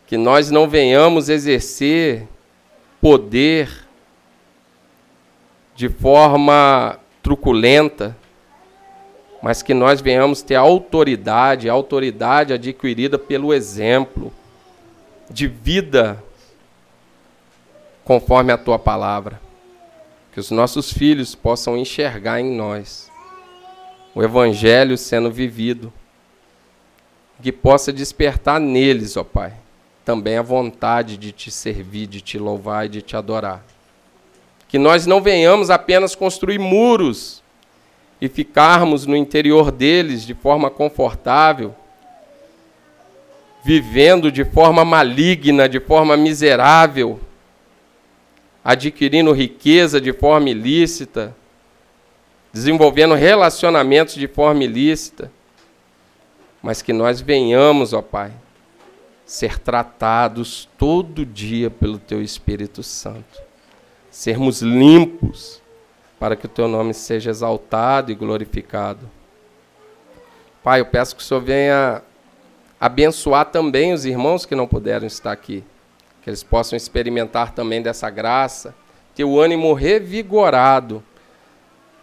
Que nós não venhamos exercer poder de forma truculenta, mas que nós venhamos ter autoridade, autoridade adquirida pelo exemplo de vida conforme a tua palavra. Que os nossos filhos possam enxergar em nós o evangelho sendo vivido. Que possa despertar neles, ó Pai, também a vontade de te servir, de te louvar e de te adorar. Que nós não venhamos apenas construir muros e ficarmos no interior deles de forma confortável, vivendo de forma maligna, de forma miserável, adquirindo riqueza de forma ilícita, desenvolvendo relacionamentos de forma ilícita, mas que nós venhamos, ó Pai, ser tratados todo dia pelo Teu Espírito Santo, sermos limpos para que o teu nome seja exaltado e glorificado. Pai, eu peço que o Senhor venha abençoar também os irmãos que não puderam estar aqui, que eles possam experimentar também dessa graça, ter o ânimo revigorado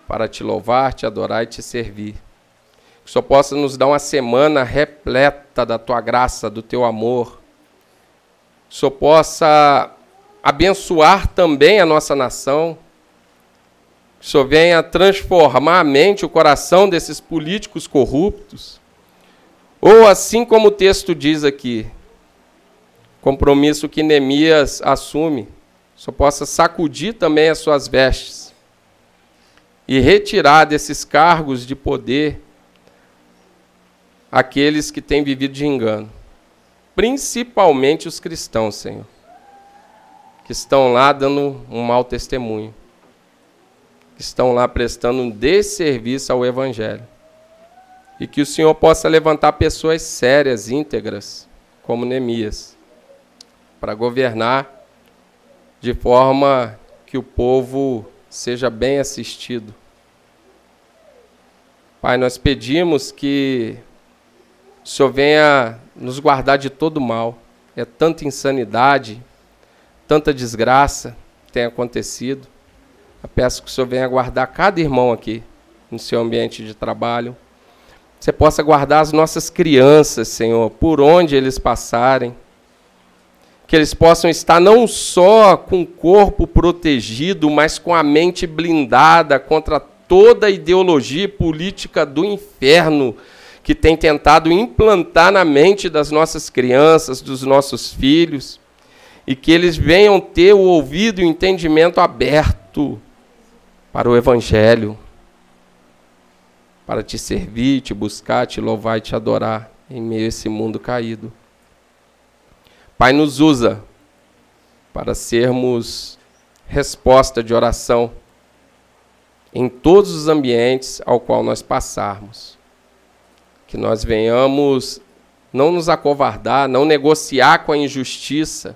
para te louvar, te adorar e te servir. Que Senhor possa nos dar uma semana repleta da tua graça, do teu amor. Que Senhor possa abençoar também a nossa nação que Senhor venha transformar a mente, o coração desses políticos corruptos. Ou assim como o texto diz aqui, compromisso que Neemias assume, só possa sacudir também as suas vestes e retirar desses cargos de poder aqueles que têm vivido de engano, principalmente os cristãos, Senhor, que estão lá dando um mau testemunho que estão lá prestando um desserviço ao Evangelho. E que o Senhor possa levantar pessoas sérias, íntegras, como Neemias, para governar de forma que o povo seja bem assistido. Pai, nós pedimos que o Senhor venha nos guardar de todo mal. É tanta insanidade, tanta desgraça que tem acontecido. Eu peço que o Senhor venha guardar cada irmão aqui no seu ambiente de trabalho. Você possa guardar as nossas crianças, Senhor, por onde eles passarem. Que eles possam estar não só com o corpo protegido, mas com a mente blindada contra toda a ideologia política do inferno que tem tentado implantar na mente das nossas crianças, dos nossos filhos, e que eles venham ter o ouvido e o entendimento aberto para o Evangelho, para te servir, te buscar, te louvar e te adorar em meio a esse mundo caído. Pai, nos usa para sermos resposta de oração em todos os ambientes ao qual nós passarmos. Que nós venhamos não nos acovardar, não negociar com a injustiça,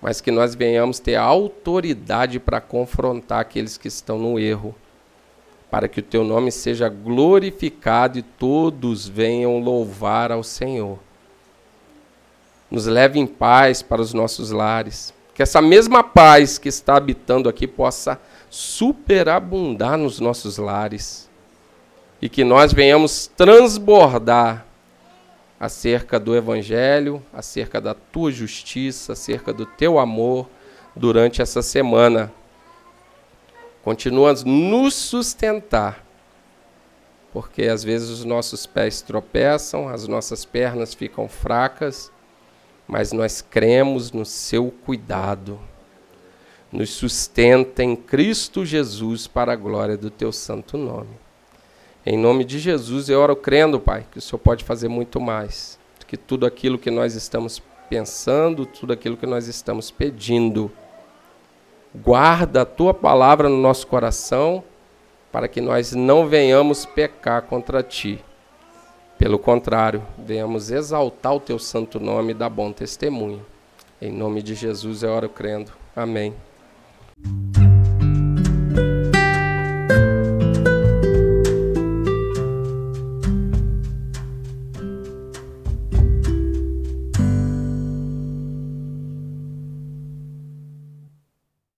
mas que nós venhamos ter autoridade para confrontar aqueles que estão no erro, para que o teu nome seja glorificado e todos venham louvar ao Senhor. Nos leve em paz para os nossos lares, que essa mesma paz que está habitando aqui possa superabundar nos nossos lares e que nós venhamos transbordar acerca do Evangelho, acerca da tua justiça, acerca do teu amor durante essa semana. Continua nos sustentar, porque às vezes os nossos pés tropeçam, as nossas pernas ficam fracas, mas nós cremos no seu cuidado. Nos sustenta em Cristo Jesus para a glória do teu santo nome. Em nome de Jesus, eu oro crendo, Pai, que o Senhor pode fazer muito mais do que tudo aquilo que nós estamos pensando, tudo aquilo que nós estamos pedindo. Guarda a tua palavra no nosso coração, para que nós não venhamos pecar contra ti. Pelo contrário, venhamos exaltar o teu santo nome e dar bom testemunho. Em nome de Jesus eu oro crendo. Amém.